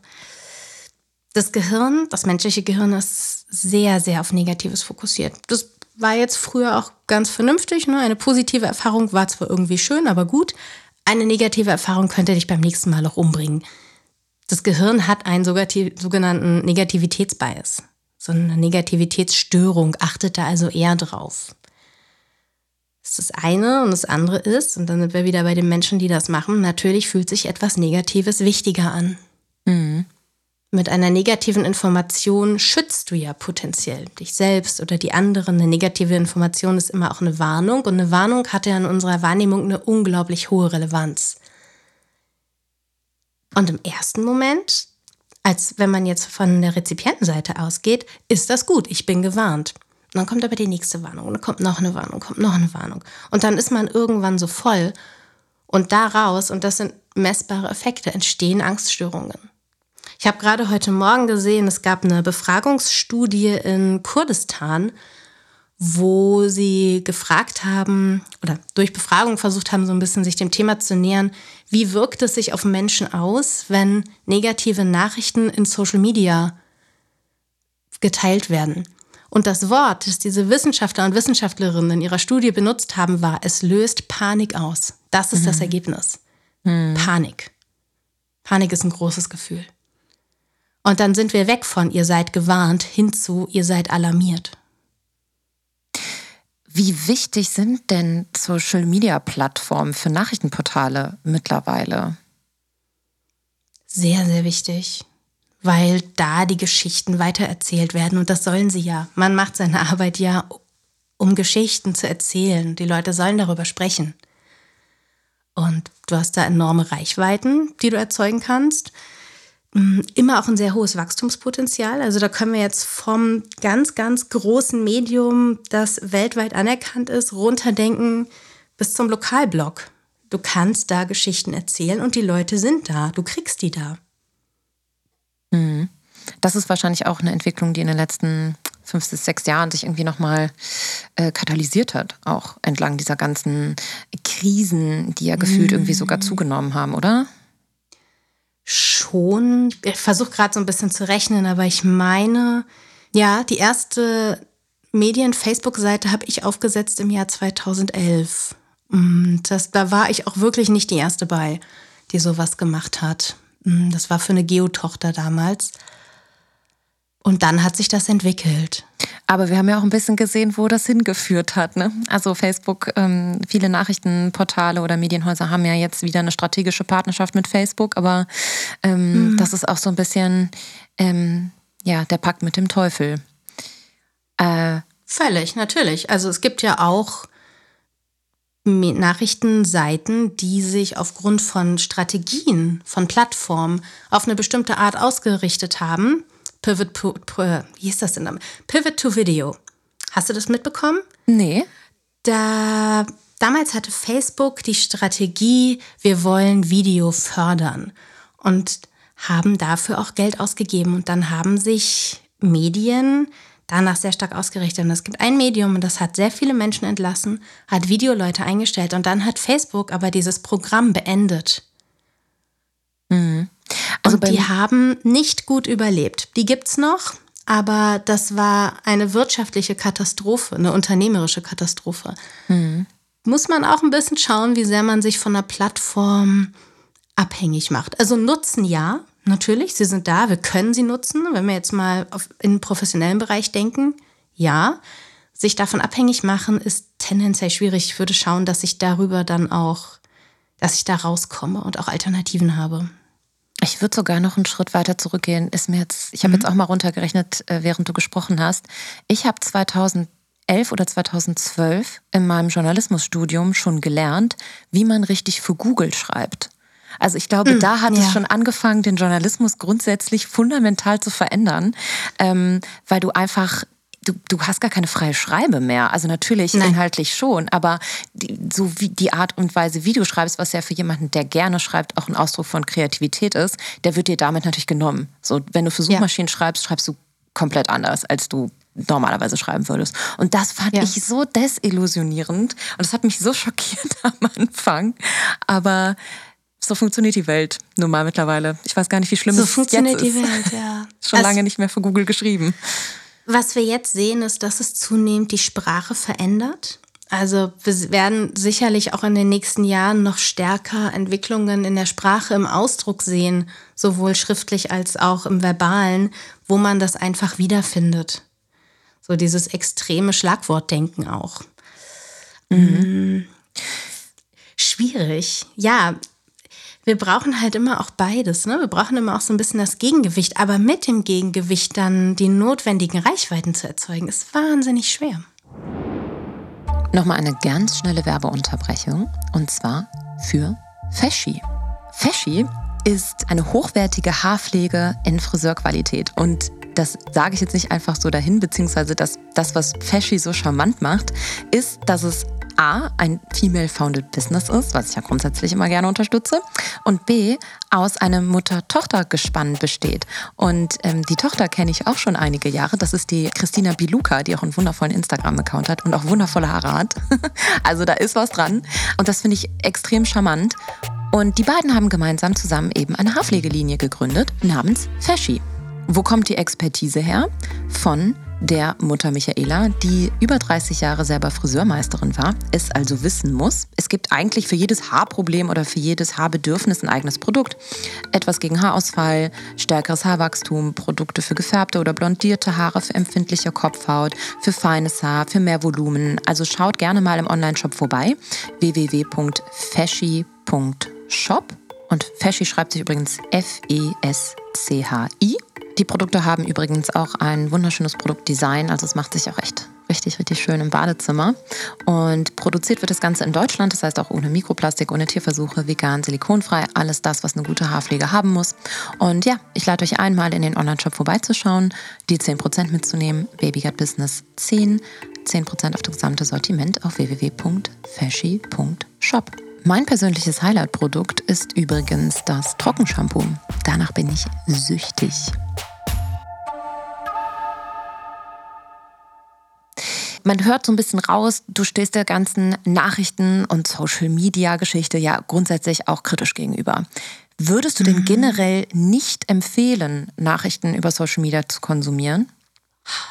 Das Gehirn, das menschliche Gehirn ist sehr, sehr auf Negatives fokussiert. Das war jetzt früher auch ganz vernünftig. Ne? Eine positive Erfahrung war zwar irgendwie schön, aber gut. Eine negative Erfahrung könnte dich beim nächsten Mal auch umbringen. Das Gehirn hat einen sogenannten Negativitätsbias, so eine Negativitätsstörung, achtet da also eher drauf. Das ist das eine und das andere ist, und dann sind wir wieder bei den Menschen, die das machen, natürlich fühlt sich etwas Negatives wichtiger an. Mhm. Mit einer negativen Information schützt du ja potenziell dich selbst oder die anderen. Eine negative Information ist immer auch eine Warnung und eine Warnung hat ja in unserer Wahrnehmung eine unglaublich hohe Relevanz. Und im ersten Moment, als wenn man jetzt von der Rezipientenseite ausgeht, ist das gut, ich bin gewarnt. Und dann kommt aber die nächste Warnung und dann kommt noch eine Warnung, kommt noch eine Warnung. Und dann ist man irgendwann so voll und daraus, und das sind messbare Effekte, entstehen Angststörungen. Ich habe gerade heute Morgen gesehen, es gab eine Befragungsstudie in Kurdistan, wo sie gefragt haben oder durch Befragung versucht haben, so ein bisschen sich dem Thema zu nähern, wie wirkt es sich auf Menschen aus, wenn negative Nachrichten in Social Media geteilt werden. Und das Wort, das diese Wissenschaftler und Wissenschaftlerinnen in ihrer Studie benutzt haben, war, es löst Panik aus. Das ist mhm. das Ergebnis. Mhm. Panik. Panik ist ein großes Gefühl. Und dann sind wir weg von ihr seid gewarnt hin zu ihr seid alarmiert. Wie wichtig sind denn Social-Media-Plattformen für Nachrichtenportale mittlerweile? Sehr, sehr wichtig, weil da die Geschichten weitererzählt werden und das sollen sie ja. Man macht seine Arbeit ja, um Geschichten zu erzählen. Die Leute sollen darüber sprechen. Und du hast da enorme Reichweiten, die du erzeugen kannst. Mm, immer auch ein sehr hohes Wachstumspotenzial. Also da können wir jetzt vom ganz, ganz großen Medium, das weltweit anerkannt ist, runterdenken bis zum Lokalblog. Du kannst da Geschichten erzählen und die Leute sind da. Du kriegst die da. Mhm. Das ist wahrscheinlich auch eine Entwicklung, die in den letzten fünf bis sechs Jahren sich irgendwie nochmal äh, katalysiert hat, auch entlang dieser ganzen Krisen, die ja gefühlt mhm. irgendwie sogar zugenommen haben, oder? Schon. Ich versuche gerade so ein bisschen zu rechnen, aber ich meine, ja, die erste Medien-Facebook-Seite habe ich aufgesetzt im Jahr 2011. Mm, das, da war ich auch wirklich nicht die erste bei, die sowas gemacht hat. Mm, das war für eine Geotochter damals. Und dann hat sich das entwickelt. Aber wir haben ja auch ein bisschen gesehen, wo das hingeführt hat. Ne? Also Facebook, ähm, viele Nachrichtenportale oder Medienhäuser haben ja jetzt wieder eine strategische Partnerschaft mit Facebook, aber ähm, mhm. das ist auch so ein bisschen ähm, ja, der Pakt mit dem Teufel. Äh, Völlig, natürlich. Also es gibt ja auch Nachrichtenseiten, die sich aufgrund von Strategien, von Plattformen auf eine bestimmte Art ausgerichtet haben Pivot, to, wie hieß das denn? Pivot to Video. Hast du das mitbekommen? Nee. Da, damals hatte Facebook die Strategie, wir wollen Video fördern und haben dafür auch Geld ausgegeben. Und dann haben sich Medien danach sehr stark ausgerichtet. Und es gibt ein Medium, und das hat sehr viele Menschen entlassen, hat Videoleute eingestellt. Und dann hat Facebook aber dieses Programm beendet. Mhm. Also und die haben nicht gut überlebt. Die gibt's noch, aber das war eine wirtschaftliche Katastrophe, eine unternehmerische Katastrophe. Mhm. Muss man auch ein bisschen schauen, wie sehr man sich von der Plattform abhängig macht. Also nutzen ja, natürlich, sie sind da, wir können sie nutzen. Wenn wir jetzt mal auf, in den professionellen Bereich denken, ja. Sich davon abhängig machen ist tendenziell schwierig. Ich würde schauen, dass ich darüber dann auch dass ich da rauskomme und auch Alternativen habe. Ich würde sogar noch einen Schritt weiter zurückgehen. Ist mir jetzt, ich habe mhm. jetzt auch mal runtergerechnet, äh, während du gesprochen hast. Ich habe 2011 oder 2012 in meinem Journalismusstudium schon gelernt, wie man richtig für Google schreibt. Also ich glaube, mhm, da hat ja. es schon angefangen, den Journalismus grundsätzlich fundamental zu verändern, ähm, weil du einfach du, du hast gar keine freie Schreibe mehr. Also natürlich Nein. inhaltlich schon, aber die, so wie die Art und Weise, wie du schreibst, was ja für jemanden, der gerne schreibt, auch ein Ausdruck von Kreativität ist, der wird dir damit natürlich genommen. So, wenn du für Suchmaschinen ja. schreibst, schreibst du komplett anders, als du normalerweise schreiben würdest. Und das fand ja. ich so desillusionierend und das hat mich so schockiert am Anfang. Aber so funktioniert die Welt nun mal mittlerweile. Ich weiß gar nicht, wie schlimm so es funktioniert jetzt ist. die Welt, ja. Schon also, lange nicht mehr für Google geschrieben. Was wir jetzt sehen, ist, dass es zunehmend die Sprache verändert. Also wir werden sicherlich auch in den nächsten Jahren noch stärker Entwicklungen in der Sprache im Ausdruck sehen, sowohl schriftlich als auch im verbalen, wo man das einfach wiederfindet. So dieses extreme Schlagwortdenken auch. Mhm. Schwierig. Ja, wir brauchen halt immer auch beides. Ne? Wir brauchen immer auch so ein bisschen das Gegengewicht. Aber mit dem Gegengewicht dann die notwendigen Reichweiten zu erzeugen, ist wahnsinnig schwer. Nochmal eine ganz schnelle Werbeunterbrechung. Und zwar für Feschi. Feschi ist eine hochwertige Haarpflege in Friseurqualität. Und das sage ich jetzt nicht einfach so dahin, beziehungsweise das, das was Feschi so charmant macht, ist, dass es A, ein Female-Founded Business ist, was ich ja grundsätzlich immer gerne unterstütze, und B, aus einem Mutter-Tochter-Gespann besteht. Und ähm, die Tochter kenne ich auch schon einige Jahre. Das ist die Christina Biluka, die auch einen wundervollen Instagram-Account hat und auch wundervolle Haare hat. also da ist was dran. Und das finde ich extrem charmant. Und die beiden haben gemeinsam zusammen eben eine Haarpflegelinie gegründet namens Feschi. Wo kommt die Expertise her? Von der Mutter Michaela, die über 30 Jahre selber Friseurmeisterin war, es also wissen muss, es gibt eigentlich für jedes Haarproblem oder für jedes Haarbedürfnis ein eigenes Produkt. Etwas gegen Haarausfall, stärkeres Haarwachstum, Produkte für gefärbte oder blondierte Haare, für empfindliche Kopfhaut, für feines Haar, für mehr Volumen. Also schaut gerne mal im Onlineshop vorbei, www.feschi.shop. Und Feschi schreibt sich übrigens F-E-S-C-H-I. Die Produkte haben übrigens auch ein wunderschönes Produktdesign, also es macht sich auch echt richtig, richtig schön im Badezimmer. Und produziert wird das Ganze in Deutschland, das heißt auch ohne Mikroplastik, ohne Tierversuche, vegan, silikonfrei, alles das, was eine gute Haarpflege haben muss. Und ja, ich lade euch ein, mal in den Online-Shop vorbeizuschauen, die 10% mitzunehmen, Babygut Business 10, 10% auf das gesamte Sortiment auf www.fashy.shop. Mein persönliches Highlight-Produkt ist übrigens das Trockenshampoo. Danach bin ich süchtig. Man hört so ein bisschen raus, du stehst der ganzen Nachrichten- und Social-Media-Geschichte ja grundsätzlich auch kritisch gegenüber. Würdest du denn mhm. generell nicht empfehlen, Nachrichten über Social Media zu konsumieren?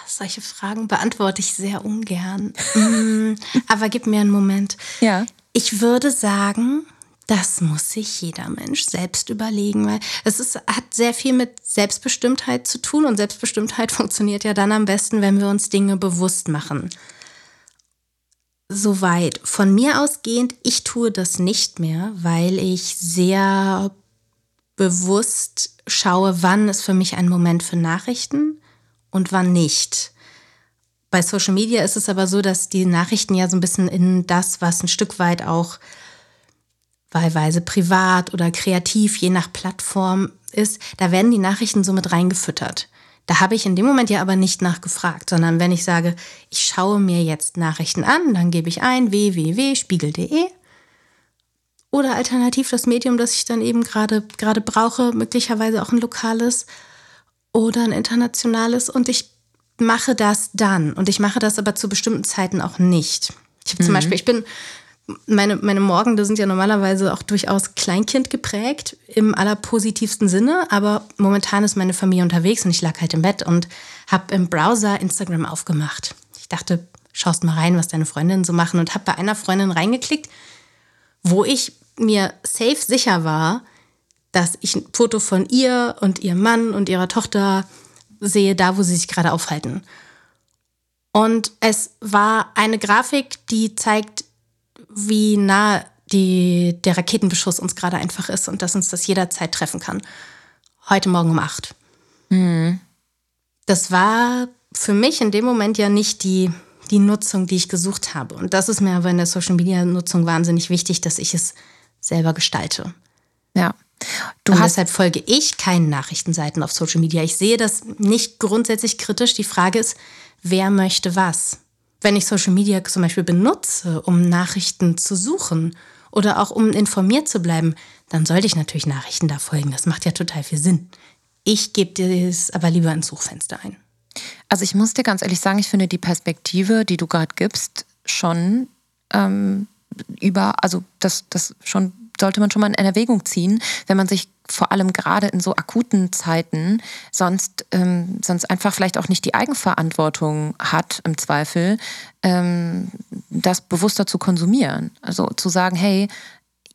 Solche Fragen beantworte ich sehr ungern. Mm, aber gib mir einen Moment. Ja. Ich würde sagen, das muss sich jeder Mensch selbst überlegen, weil es ist, hat sehr viel mit Selbstbestimmtheit zu tun und Selbstbestimmtheit funktioniert ja dann am besten, wenn wir uns Dinge bewusst machen. Soweit. Von mir ausgehend, ich tue das nicht mehr, weil ich sehr bewusst schaue, wann ist für mich ein Moment für Nachrichten und wann nicht. Bei Social Media ist es aber so, dass die Nachrichten ja so ein bisschen in das, was ein Stück weit auch wahlweise privat oder kreativ, je nach Plattform ist, da werden die Nachrichten so mit reingefüttert. Da habe ich in dem Moment ja aber nicht nachgefragt, sondern wenn ich sage, ich schaue mir jetzt Nachrichten an, dann gebe ich ein www.spiegel.de oder alternativ das Medium, das ich dann eben gerade gerade brauche, möglicherweise auch ein lokales oder ein internationales und ich mache das dann und ich mache das aber zu bestimmten Zeiten auch nicht. Ich habe zum mhm. Beispiel, ich bin meine, meine Morgende sind ja normalerweise auch durchaus Kleinkind geprägt, im allerpositivsten Sinne, aber momentan ist meine Familie unterwegs und ich lag halt im Bett und habe im Browser Instagram aufgemacht. Ich dachte, schaust mal rein, was deine Freundinnen so machen und habe bei einer Freundin reingeklickt, wo ich mir safe sicher war, dass ich ein Foto von ihr und ihrem Mann und ihrer Tochter sehe, da wo sie sich gerade aufhalten. Und es war eine Grafik, die zeigt wie nah die, der Raketenbeschuss uns gerade einfach ist und dass uns das jederzeit treffen kann. Heute Morgen um acht. Mhm. Das war für mich in dem Moment ja nicht die, die Nutzung, die ich gesucht habe. Und das ist mir aber in der Social Media Nutzung wahnsinnig wichtig, dass ich es selber gestalte. Ja. Du und deshalb folge ich keinen Nachrichtenseiten auf Social Media. Ich sehe das nicht grundsätzlich kritisch. Die Frage ist, wer möchte was? Wenn ich Social Media zum Beispiel benutze, um Nachrichten zu suchen oder auch um informiert zu bleiben, dann sollte ich natürlich Nachrichten da folgen. Das macht ja total viel Sinn. Ich gebe das aber lieber ins Suchfenster ein. Also ich muss dir ganz ehrlich sagen, ich finde die Perspektive, die du gerade gibst, schon ähm, über, also das, das schon sollte man schon mal in Erwägung ziehen, wenn man sich vor allem gerade in so akuten Zeiten sonst, ähm, sonst einfach vielleicht auch nicht die Eigenverantwortung hat, im Zweifel, ähm, das bewusster zu konsumieren. Also zu sagen, hey,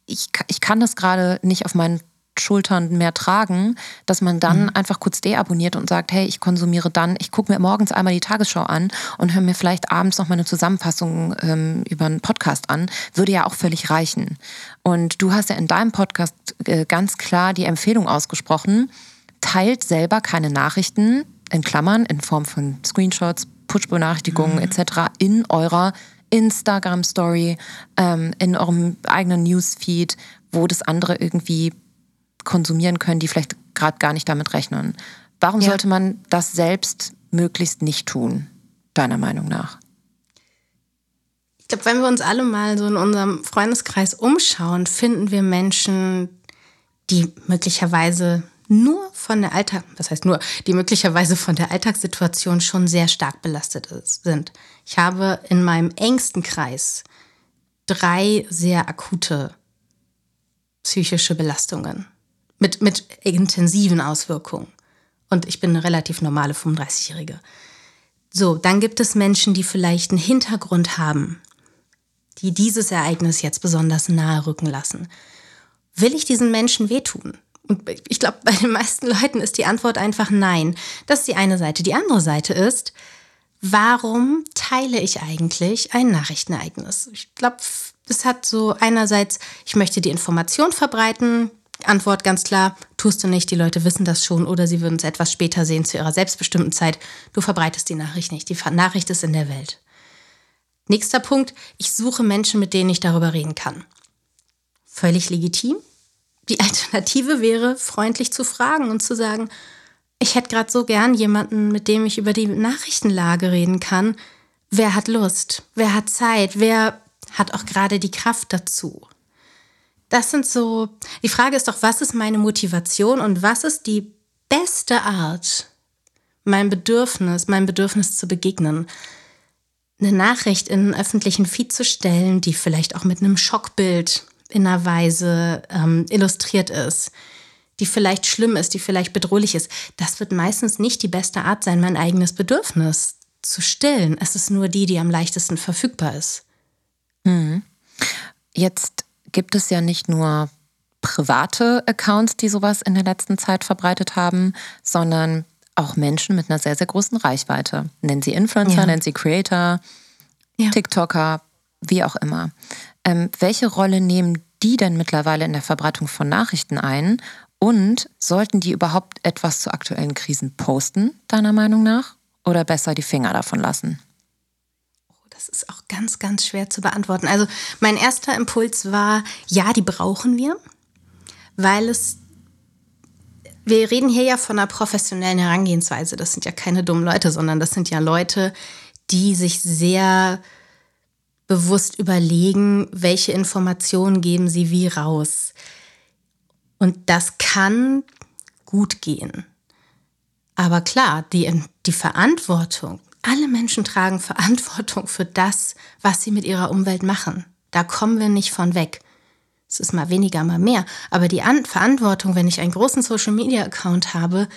ich, ich kann das gerade nicht auf meinen Schultern mehr tragen, dass man dann mhm. einfach kurz deabonniert und sagt, hey, ich konsumiere dann, ich gucke mir morgens einmal die Tagesschau an und höre mir vielleicht abends noch mal eine Zusammenfassung ähm, über einen Podcast an, würde ja auch völlig reichen. Und du hast ja in deinem Podcast äh, ganz klar die Empfehlung ausgesprochen, teilt selber keine Nachrichten, in Klammern, in Form von Screenshots, Push-Benachrichtigungen mhm. etc. in eurer Instagram-Story, ähm, in eurem eigenen Newsfeed, wo das andere irgendwie konsumieren können, die vielleicht gerade gar nicht damit rechnen. Warum ja. sollte man das selbst möglichst nicht tun, deiner Meinung nach? Ich glaube, wenn wir uns alle mal so in unserem Freundeskreis umschauen, finden wir Menschen, die möglicherweise nur von der Alltag, was heißt nur, die möglicherweise von der Alltagssituation schon sehr stark belastet ist, sind. Ich habe in meinem engsten Kreis drei sehr akute psychische Belastungen mit, mit intensiven Auswirkungen. Und ich bin eine relativ normale 35-Jährige. So, dann gibt es Menschen, die vielleicht einen Hintergrund haben, die dieses Ereignis jetzt besonders nahe rücken lassen. Will ich diesen Menschen wehtun? Und ich glaube, bei den meisten Leuten ist die Antwort einfach nein. Das ist die eine Seite. Die andere Seite ist, warum teile ich eigentlich ein Nachrichtenereignis? Ich glaube, es hat so einerseits, ich möchte die Information verbreiten, Antwort ganz klar, tust du nicht, die Leute wissen das schon oder sie würden es etwas später sehen zu ihrer selbstbestimmten Zeit. Du verbreitest die Nachricht nicht, die Nachricht ist in der Welt. Nächster Punkt, ich suche Menschen, mit denen ich darüber reden kann. Völlig legitim. Die Alternative wäre, freundlich zu fragen und zu sagen, ich hätte gerade so gern jemanden, mit dem ich über die Nachrichtenlage reden kann. Wer hat Lust? Wer hat Zeit? Wer hat auch gerade die Kraft dazu? Das sind so, die Frage ist doch, was ist meine Motivation und was ist die beste Art, mein Bedürfnis, meinem Bedürfnis zu begegnen? Eine Nachricht in einen öffentlichen Feed zu stellen, die vielleicht auch mit einem Schockbild in einer Weise ähm, illustriert ist, die vielleicht schlimm ist, die vielleicht bedrohlich ist, das wird meistens nicht die beste Art sein, mein eigenes Bedürfnis zu stillen. Es ist nur die, die am leichtesten verfügbar ist. Hm. Jetzt gibt es ja nicht nur private Accounts, die sowas in der letzten Zeit verbreitet haben, sondern auch Menschen mit einer sehr, sehr großen Reichweite. Nennen sie Influencer, ja. nennen sie Creator, ja. TikToker, wie auch immer. Ähm, welche Rolle nehmen die denn mittlerweile in der Verbreitung von Nachrichten ein? Und sollten die überhaupt etwas zu aktuellen Krisen posten, deiner Meinung nach? Oder besser die Finger davon lassen? Das ist auch ganz, ganz schwer zu beantworten. Also mein erster Impuls war, ja, die brauchen wir, weil es, wir reden hier ja von einer professionellen Herangehensweise. Das sind ja keine dummen Leute, sondern das sind ja Leute, die sich sehr bewusst überlegen, welche Informationen geben sie wie raus. Und das kann gut gehen. Aber klar, die, die Verantwortung alle Menschen tragen Verantwortung für das, was sie mit ihrer Umwelt machen. Da kommen wir nicht von weg. Es ist mal weniger, mal mehr. Aber die An Verantwortung, wenn ich einen großen Social-Media-Account habe,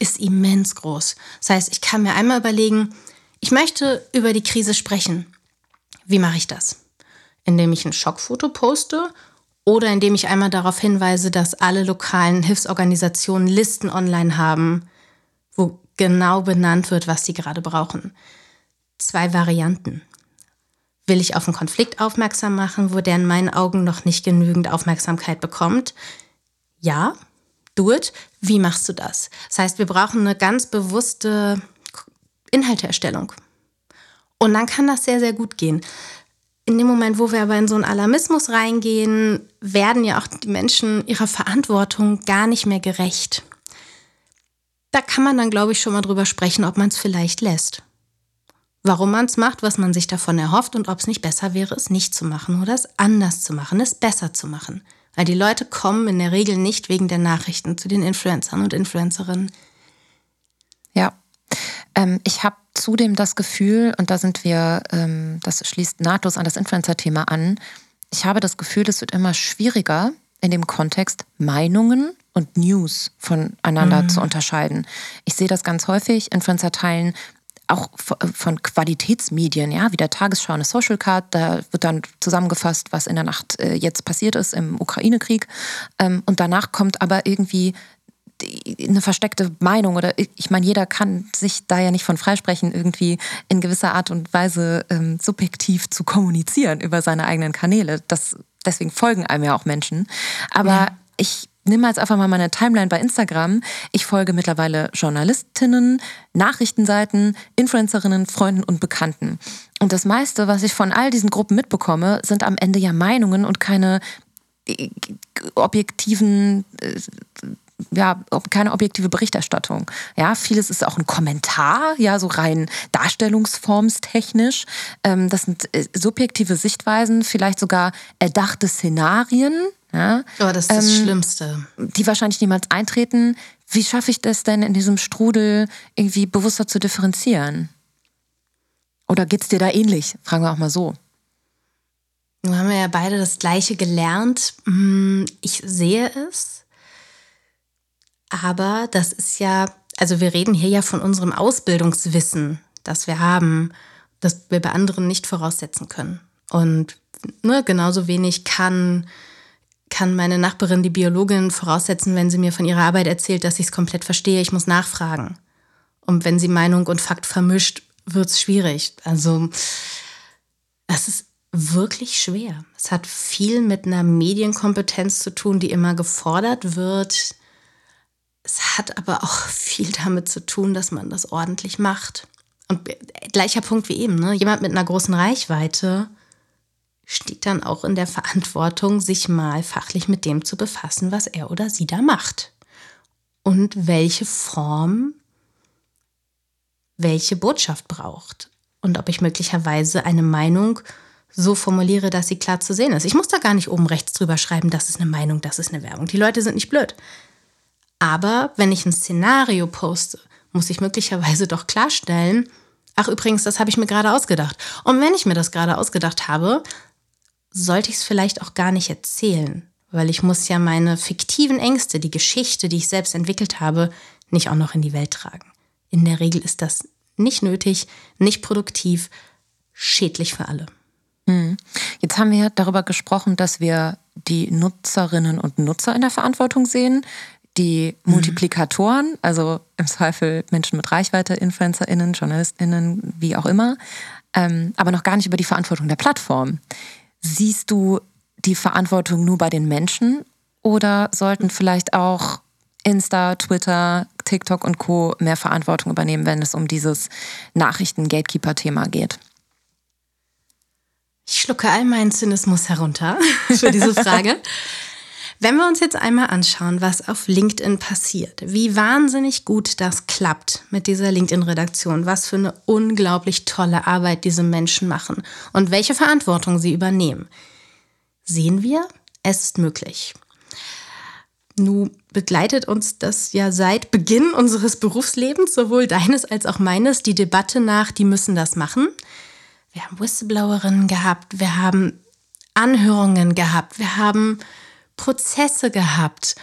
ist immens groß. Das heißt, ich kann mir einmal überlegen, ich möchte über die Krise sprechen. Wie mache ich das? Indem ich ein Schockfoto poste oder indem ich einmal darauf hinweise, dass alle lokalen Hilfsorganisationen Listen online haben, wo genau benannt wird, was sie gerade brauchen. Zwei Varianten. Will ich auf einen Konflikt aufmerksam machen, wo der in meinen Augen noch nicht genügend Aufmerksamkeit bekommt? Ja, do it. Wie machst du das? Das heißt, wir brauchen eine ganz bewusste Inhalteerstellung. Und dann kann das sehr, sehr gut gehen. In dem Moment, wo wir aber in so einen Alarmismus reingehen, werden ja auch die Menschen ihrer Verantwortung gar nicht mehr gerecht. Da kann man dann, glaube ich, schon mal drüber sprechen, ob man es vielleicht lässt. Warum man es macht, was man sich davon erhofft und ob es nicht besser wäre, es nicht zu machen oder es anders zu machen, es besser zu machen. Weil die Leute kommen in der Regel nicht wegen der Nachrichten zu den Influencern und Influencerinnen. Ja. Ähm, ich habe zudem das Gefühl, und da sind wir, ähm, das schließt nahtlos an das Influencer-Thema an, ich habe das Gefühl, es wird immer schwieriger, in dem Kontext Meinungen und News voneinander mhm. zu unterscheiden. Ich sehe das ganz häufig. Influencer teilen auch von Qualitätsmedien, ja, wie der Tagesschau, eine Social Card, da wird dann zusammengefasst, was in der Nacht äh, jetzt passiert ist im Ukraine-Krieg. Ähm, und danach kommt aber irgendwie eine versteckte Meinung oder ich meine, jeder kann sich da ja nicht von freisprechen, irgendwie in gewisser Art und Weise ähm, subjektiv zu kommunizieren über seine eigenen Kanäle. Das, deswegen folgen einem ja auch Menschen. Aber ja. ich nimm mal jetzt einfach mal meine Timeline bei Instagram. Ich folge mittlerweile Journalistinnen, Nachrichtenseiten, Influencerinnen, Freunden und Bekannten. Und das meiste, was ich von all diesen Gruppen mitbekomme, sind am Ende ja Meinungen und keine äh, objektiven äh, ja, keine objektive Berichterstattung. Ja, vieles ist auch ein Kommentar, ja, so rein darstellungsformstechnisch. Ähm, das sind äh, subjektive Sichtweisen, vielleicht sogar erdachte Szenarien, ja, oh, das ist das ähm, Schlimmste. Die wahrscheinlich niemals eintreten. Wie schaffe ich das denn in diesem Strudel irgendwie bewusster zu differenzieren? Oder geht es dir da ähnlich? Fragen wir auch mal so. Nun haben wir ja beide das Gleiche gelernt. Hm, ich sehe es. Aber das ist ja, also wir reden hier ja von unserem Ausbildungswissen, das wir haben, das wir bei anderen nicht voraussetzen können. Und ne, genauso wenig kann kann meine Nachbarin, die Biologin, voraussetzen, wenn sie mir von ihrer Arbeit erzählt, dass ich es komplett verstehe. Ich muss nachfragen. Und wenn sie Meinung und Fakt vermischt, wird es schwierig. Also, es ist wirklich schwer. Es hat viel mit einer Medienkompetenz zu tun, die immer gefordert wird. Es hat aber auch viel damit zu tun, dass man das ordentlich macht. Und gleicher Punkt wie eben, ne? Jemand mit einer großen Reichweite steht dann auch in der Verantwortung, sich mal fachlich mit dem zu befassen, was er oder sie da macht. Und welche Form welche Botschaft braucht. Und ob ich möglicherweise eine Meinung so formuliere, dass sie klar zu sehen ist. Ich muss da gar nicht oben rechts drüber schreiben, das ist eine Meinung, das ist eine Werbung. Die Leute sind nicht blöd. Aber wenn ich ein Szenario poste, muss ich möglicherweise doch klarstellen, ach übrigens, das habe ich mir gerade ausgedacht. Und wenn ich mir das gerade ausgedacht habe, sollte ich es vielleicht auch gar nicht erzählen, weil ich muss ja meine fiktiven Ängste, die Geschichte, die ich selbst entwickelt habe, nicht auch noch in die Welt tragen. In der Regel ist das nicht nötig, nicht produktiv, schädlich für alle. Hm. Jetzt haben wir darüber gesprochen, dass wir die Nutzerinnen und Nutzer in der Verantwortung sehen, die mhm. Multiplikatoren, also im Zweifel Menschen mit Reichweite, InfluencerInnen, JournalistInnen, wie auch immer, ähm, aber noch gar nicht über die Verantwortung der Plattform. Siehst du die Verantwortung nur bei den Menschen oder sollten vielleicht auch Insta, Twitter, TikTok und Co. mehr Verantwortung übernehmen, wenn es um dieses Nachrichten-Gatekeeper-Thema geht? Ich schlucke all meinen Zynismus herunter für diese Frage. Wenn wir uns jetzt einmal anschauen, was auf LinkedIn passiert, wie wahnsinnig gut das klappt mit dieser LinkedIn-Redaktion, was für eine unglaublich tolle Arbeit diese Menschen machen und welche Verantwortung sie übernehmen, sehen wir, es ist möglich. Nun begleitet uns das ja seit Beginn unseres Berufslebens, sowohl deines als auch meines, die Debatte nach, die müssen das machen. Wir haben Whistleblowerinnen gehabt, wir haben Anhörungen gehabt, wir haben Prozesse gehabt.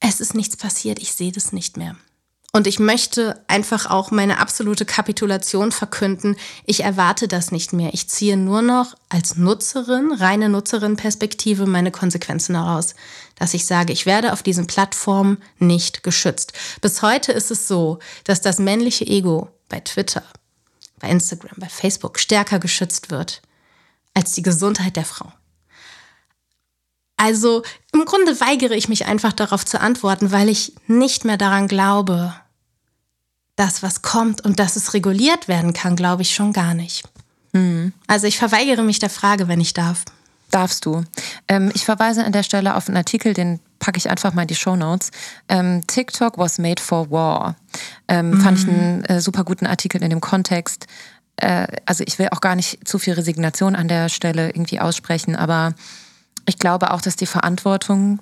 Es ist nichts passiert, ich sehe das nicht mehr. Und ich möchte einfach auch meine absolute Kapitulation verkünden. Ich erwarte das nicht mehr. Ich ziehe nur noch als Nutzerin, reine Nutzerin-Perspektive meine Konsequenzen heraus. Dass ich sage, ich werde auf diesen Plattformen nicht geschützt. Bis heute ist es so, dass das männliche Ego bei Twitter, bei Instagram, bei Facebook stärker geschützt wird als die Gesundheit der Frau. Also im Grunde weigere ich mich einfach darauf zu antworten, weil ich nicht mehr daran glaube, dass was kommt und dass es reguliert werden kann, glaube ich schon gar nicht. Mhm. Also ich verweigere mich der Frage, wenn ich darf. Darfst du. Ähm, ich verweise an der Stelle auf einen Artikel, den packe ich einfach mal in die Show Notes. Ähm, TikTok was made for war. Ähm, mhm. Fand ich einen äh, super guten Artikel in dem Kontext. Äh, also ich will auch gar nicht zu viel Resignation an der Stelle irgendwie aussprechen, aber ich glaube auch, dass die Verantwortung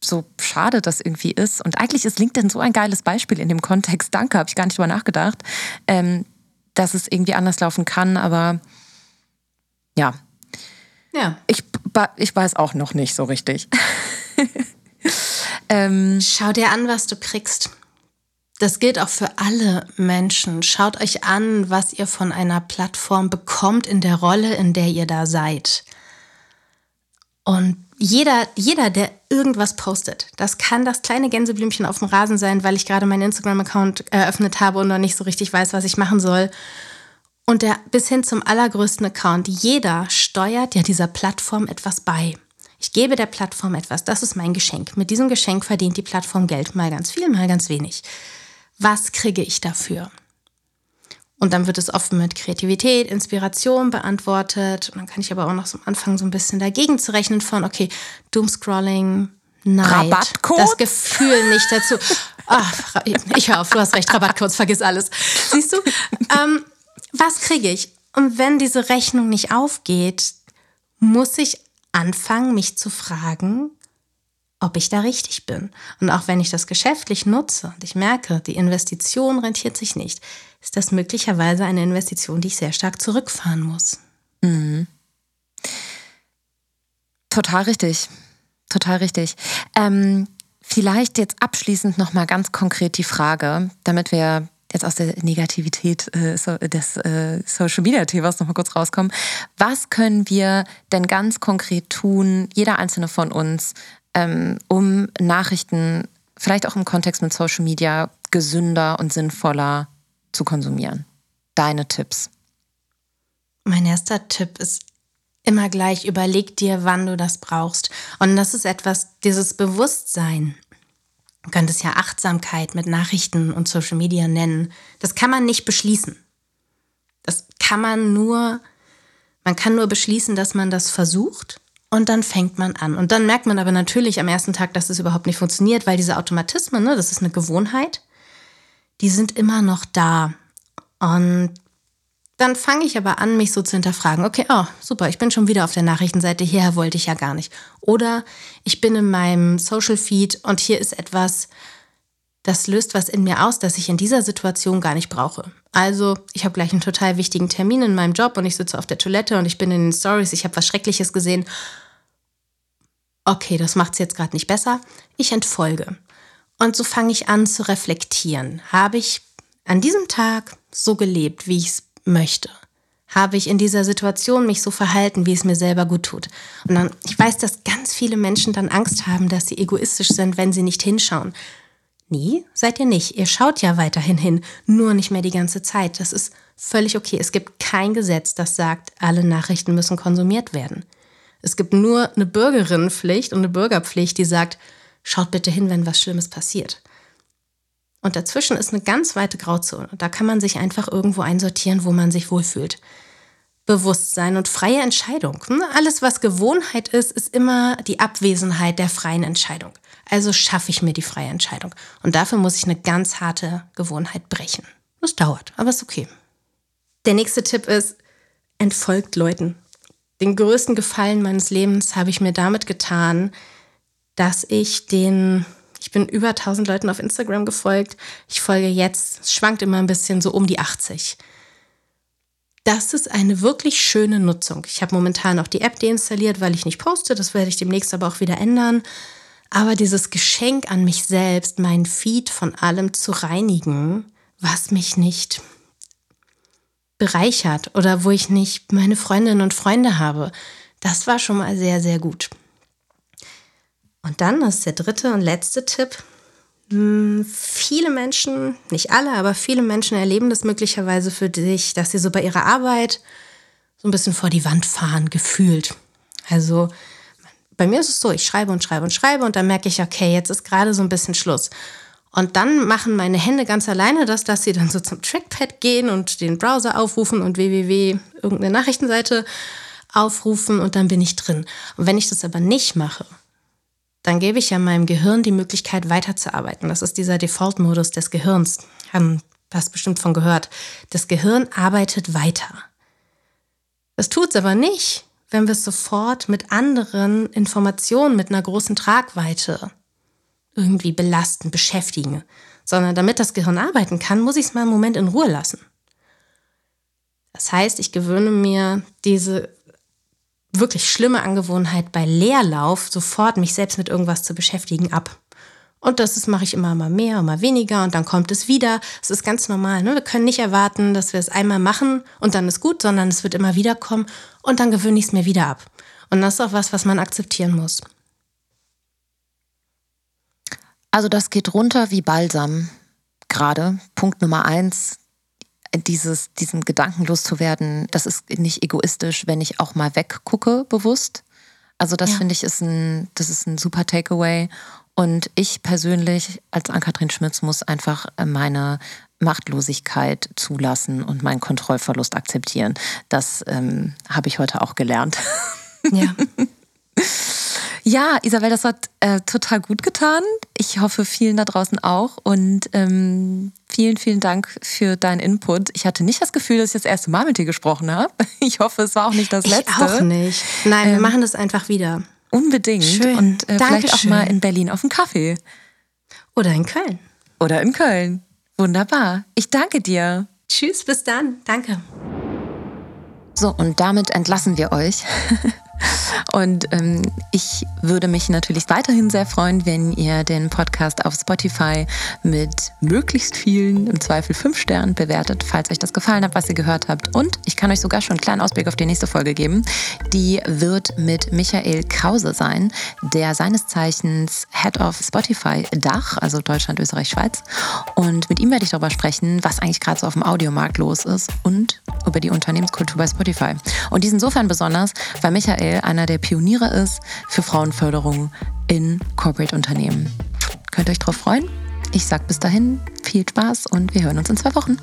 so schade das irgendwie ist. Und eigentlich ist LinkedIn so ein geiles Beispiel in dem Kontext. Danke, habe ich gar nicht drüber nachgedacht, ähm, dass es irgendwie anders laufen kann. Aber ja, ja. Ich, ich weiß auch noch nicht so richtig. ähm, Schau dir an, was du kriegst. Das gilt auch für alle Menschen. Schaut euch an, was ihr von einer Plattform bekommt in der Rolle, in der ihr da seid. Und jeder, jeder, der irgendwas postet, das kann das kleine Gänseblümchen auf dem Rasen sein, weil ich gerade meinen Instagram-Account eröffnet habe und noch nicht so richtig weiß, was ich machen soll. Und der bis hin zum allergrößten Account, jeder steuert ja dieser Plattform etwas bei. Ich gebe der Plattform etwas, das ist mein Geschenk. Mit diesem Geschenk verdient die Plattform Geld, mal ganz viel, mal ganz wenig. Was kriege ich dafür? Und dann wird es oft mit Kreativität, Inspiration beantwortet. Und dann kann ich aber auch noch so am Anfang so ein bisschen dagegen zu rechnen von, okay, Doomscrolling, Neid, Rabattcode? das Gefühl nicht dazu. Ach, ich höre auf, du hast recht, Rabattcodes, vergiss alles. Siehst du? Ähm, was kriege ich? Und wenn diese Rechnung nicht aufgeht, muss ich anfangen, mich zu fragen, ob ich da richtig bin. Und auch wenn ich das geschäftlich nutze und ich merke, die Investition rentiert sich nicht, ist das möglicherweise eine Investition, die ich sehr stark zurückfahren muss. Mhm. Total richtig. Total richtig. Ähm, vielleicht jetzt abschließend nochmal ganz konkret die Frage, damit wir jetzt aus der Negativität äh, des äh, Social Media Themas nochmal kurz rauskommen. Was können wir denn ganz konkret tun, jeder einzelne von uns, ähm, um Nachrichten vielleicht auch im Kontext mit Social Media gesünder und sinnvoller zu konsumieren? Deine Tipps. Mein erster Tipp ist immer gleich, überleg dir, wann du das brauchst. Und das ist etwas, dieses Bewusstsein. Du könntest es ja Achtsamkeit mit Nachrichten und Social Media nennen. Das kann man nicht beschließen. Das kann man nur, man kann nur beschließen, dass man das versucht und dann fängt man an. Und dann merkt man aber natürlich am ersten Tag, dass es überhaupt nicht funktioniert, weil diese Automatismen, ne, das ist eine Gewohnheit, die sind immer noch da. Und dann fange ich aber an, mich so zu hinterfragen. Okay, oh, super, ich bin schon wieder auf der Nachrichtenseite. Hierher wollte ich ja gar nicht. Oder ich bin in meinem Social Feed und hier ist etwas, das löst was in mir aus, das ich in dieser Situation gar nicht brauche. Also, ich habe gleich einen total wichtigen Termin in meinem Job und ich sitze auf der Toilette und ich bin in den Stories, ich habe was Schreckliches gesehen. Okay, das macht es jetzt gerade nicht besser. Ich entfolge. Und so fange ich an zu reflektieren. Habe ich an diesem Tag so gelebt, wie ich es möchte? Habe ich in dieser Situation mich so verhalten, wie es mir selber gut tut? Und dann, ich weiß, dass ganz viele Menschen dann Angst haben, dass sie egoistisch sind, wenn sie nicht hinschauen. Nie, seid ihr nicht. Ihr schaut ja weiterhin hin, nur nicht mehr die ganze Zeit. Das ist völlig okay. Es gibt kein Gesetz, das sagt, alle Nachrichten müssen konsumiert werden. Es gibt nur eine Bürgerinnenpflicht und eine Bürgerpflicht, die sagt, schaut bitte hin, wenn was Schlimmes passiert. Und dazwischen ist eine ganz weite Grauzone. Da kann man sich einfach irgendwo einsortieren, wo man sich wohlfühlt. Bewusstsein und freie Entscheidung. Hm? Alles, was Gewohnheit ist, ist immer die Abwesenheit der freien Entscheidung. Also schaffe ich mir die freie Entscheidung. Und dafür muss ich eine ganz harte Gewohnheit brechen. Das dauert, aber ist okay. Der nächste Tipp ist, entfolgt Leuten. Den größten Gefallen meines Lebens habe ich mir damit getan, dass ich den ich bin über 1000 Leuten auf Instagram gefolgt. Ich folge jetzt, es schwankt immer ein bisschen so um die 80. Das ist eine wirklich schöne Nutzung. Ich habe momentan auch die App deinstalliert, weil ich nicht poste. Das werde ich demnächst aber auch wieder ändern. Aber dieses Geschenk an mich selbst, meinen Feed von allem zu reinigen, was mich nicht bereichert oder wo ich nicht meine Freundinnen und Freunde habe, das war schon mal sehr, sehr gut. Und dann das ist der dritte und letzte Tipp. Hm, viele Menschen, nicht alle, aber viele Menschen erleben das möglicherweise für dich, dass sie so bei ihrer Arbeit so ein bisschen vor die Wand fahren, gefühlt. Also bei mir ist es so, ich schreibe und schreibe und schreibe und dann merke ich, okay, jetzt ist gerade so ein bisschen Schluss. Und dann machen meine Hände ganz alleine das, dass sie dann so zum Trackpad gehen und den Browser aufrufen und www irgendeine Nachrichtenseite aufrufen und dann bin ich drin. Und wenn ich das aber nicht mache, dann gebe ich ja meinem Gehirn die Möglichkeit weiterzuarbeiten. Das ist dieser Default-Modus des Gehirns. Haben hast bestimmt von gehört. Das Gehirn arbeitet weiter. Das tut es aber nicht, wenn wir es sofort mit anderen Informationen mit einer großen Tragweite irgendwie belasten, beschäftigen, sondern damit das Gehirn arbeiten kann, muss ich es mal einen Moment in Ruhe lassen. Das heißt, ich gewöhne mir diese wirklich schlimme Angewohnheit bei Leerlauf, sofort mich selbst mit irgendwas zu beschäftigen, ab. Und das mache ich immer mal mehr, immer weniger und dann kommt es wieder. Es ist ganz normal. Ne? Wir können nicht erwarten, dass wir es einmal machen und dann ist gut, sondern es wird immer wieder kommen und dann gewöhne ich es mir wieder ab. Und das ist auch was, was man akzeptieren muss. Also das geht runter wie Balsam gerade. Punkt Nummer eins, dieses, diesen Gedanken loszuwerden, das ist nicht egoistisch, wenn ich auch mal weggucke, bewusst. Also das ja. finde ich ist ein, das ist ein super Takeaway. Und ich persönlich als Ann-Kathrin Schmitz muss einfach meine Machtlosigkeit zulassen und meinen Kontrollverlust akzeptieren. Das ähm, habe ich heute auch gelernt. Ja. Ja, Isabel, das hat äh, total gut getan. Ich hoffe, vielen da draußen auch. Und ähm, vielen, vielen Dank für deinen Input. Ich hatte nicht das Gefühl, dass ich das erste Mal mit dir gesprochen habe. Ich hoffe, es war auch nicht das letzte. Ich auch nicht. Nein, ähm, wir machen das einfach wieder. Unbedingt. Schön. Und äh, vielleicht auch mal in Berlin auf einen Kaffee. Oder in Köln. Oder in Köln. Wunderbar. Ich danke dir. Tschüss, bis dann. Danke. So, und damit entlassen wir euch. Und ähm, ich würde mich natürlich weiterhin sehr freuen, wenn ihr den Podcast auf Spotify mit möglichst vielen, im Zweifel fünf Sternen bewertet, falls euch das gefallen hat, was ihr gehört habt. Und ich kann euch sogar schon einen kleinen Ausblick auf die nächste Folge geben. Die wird mit Michael Krause sein, der seines Zeichens Head of Spotify Dach, also Deutschland, Österreich, Schweiz. Und mit ihm werde ich darüber sprechen, was eigentlich gerade so auf dem Audiomarkt los ist und über die Unternehmenskultur bei Spotify. Und die ist insofern besonders, weil Michael einer der Pioniere ist für Frauenförderung in Corporate-Unternehmen. Könnt ihr euch darauf freuen? Ich sage bis dahin viel Spaß und wir hören uns in zwei Wochen.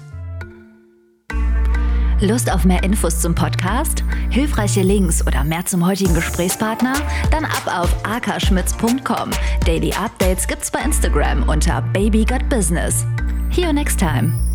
Lust auf mehr Infos zum Podcast? Hilfreiche Links oder mehr zum heutigen Gesprächspartner? Dann ab auf akaschmitz.com. Daily Updates gibt's bei Instagram unter Baby Got Business. See you next time.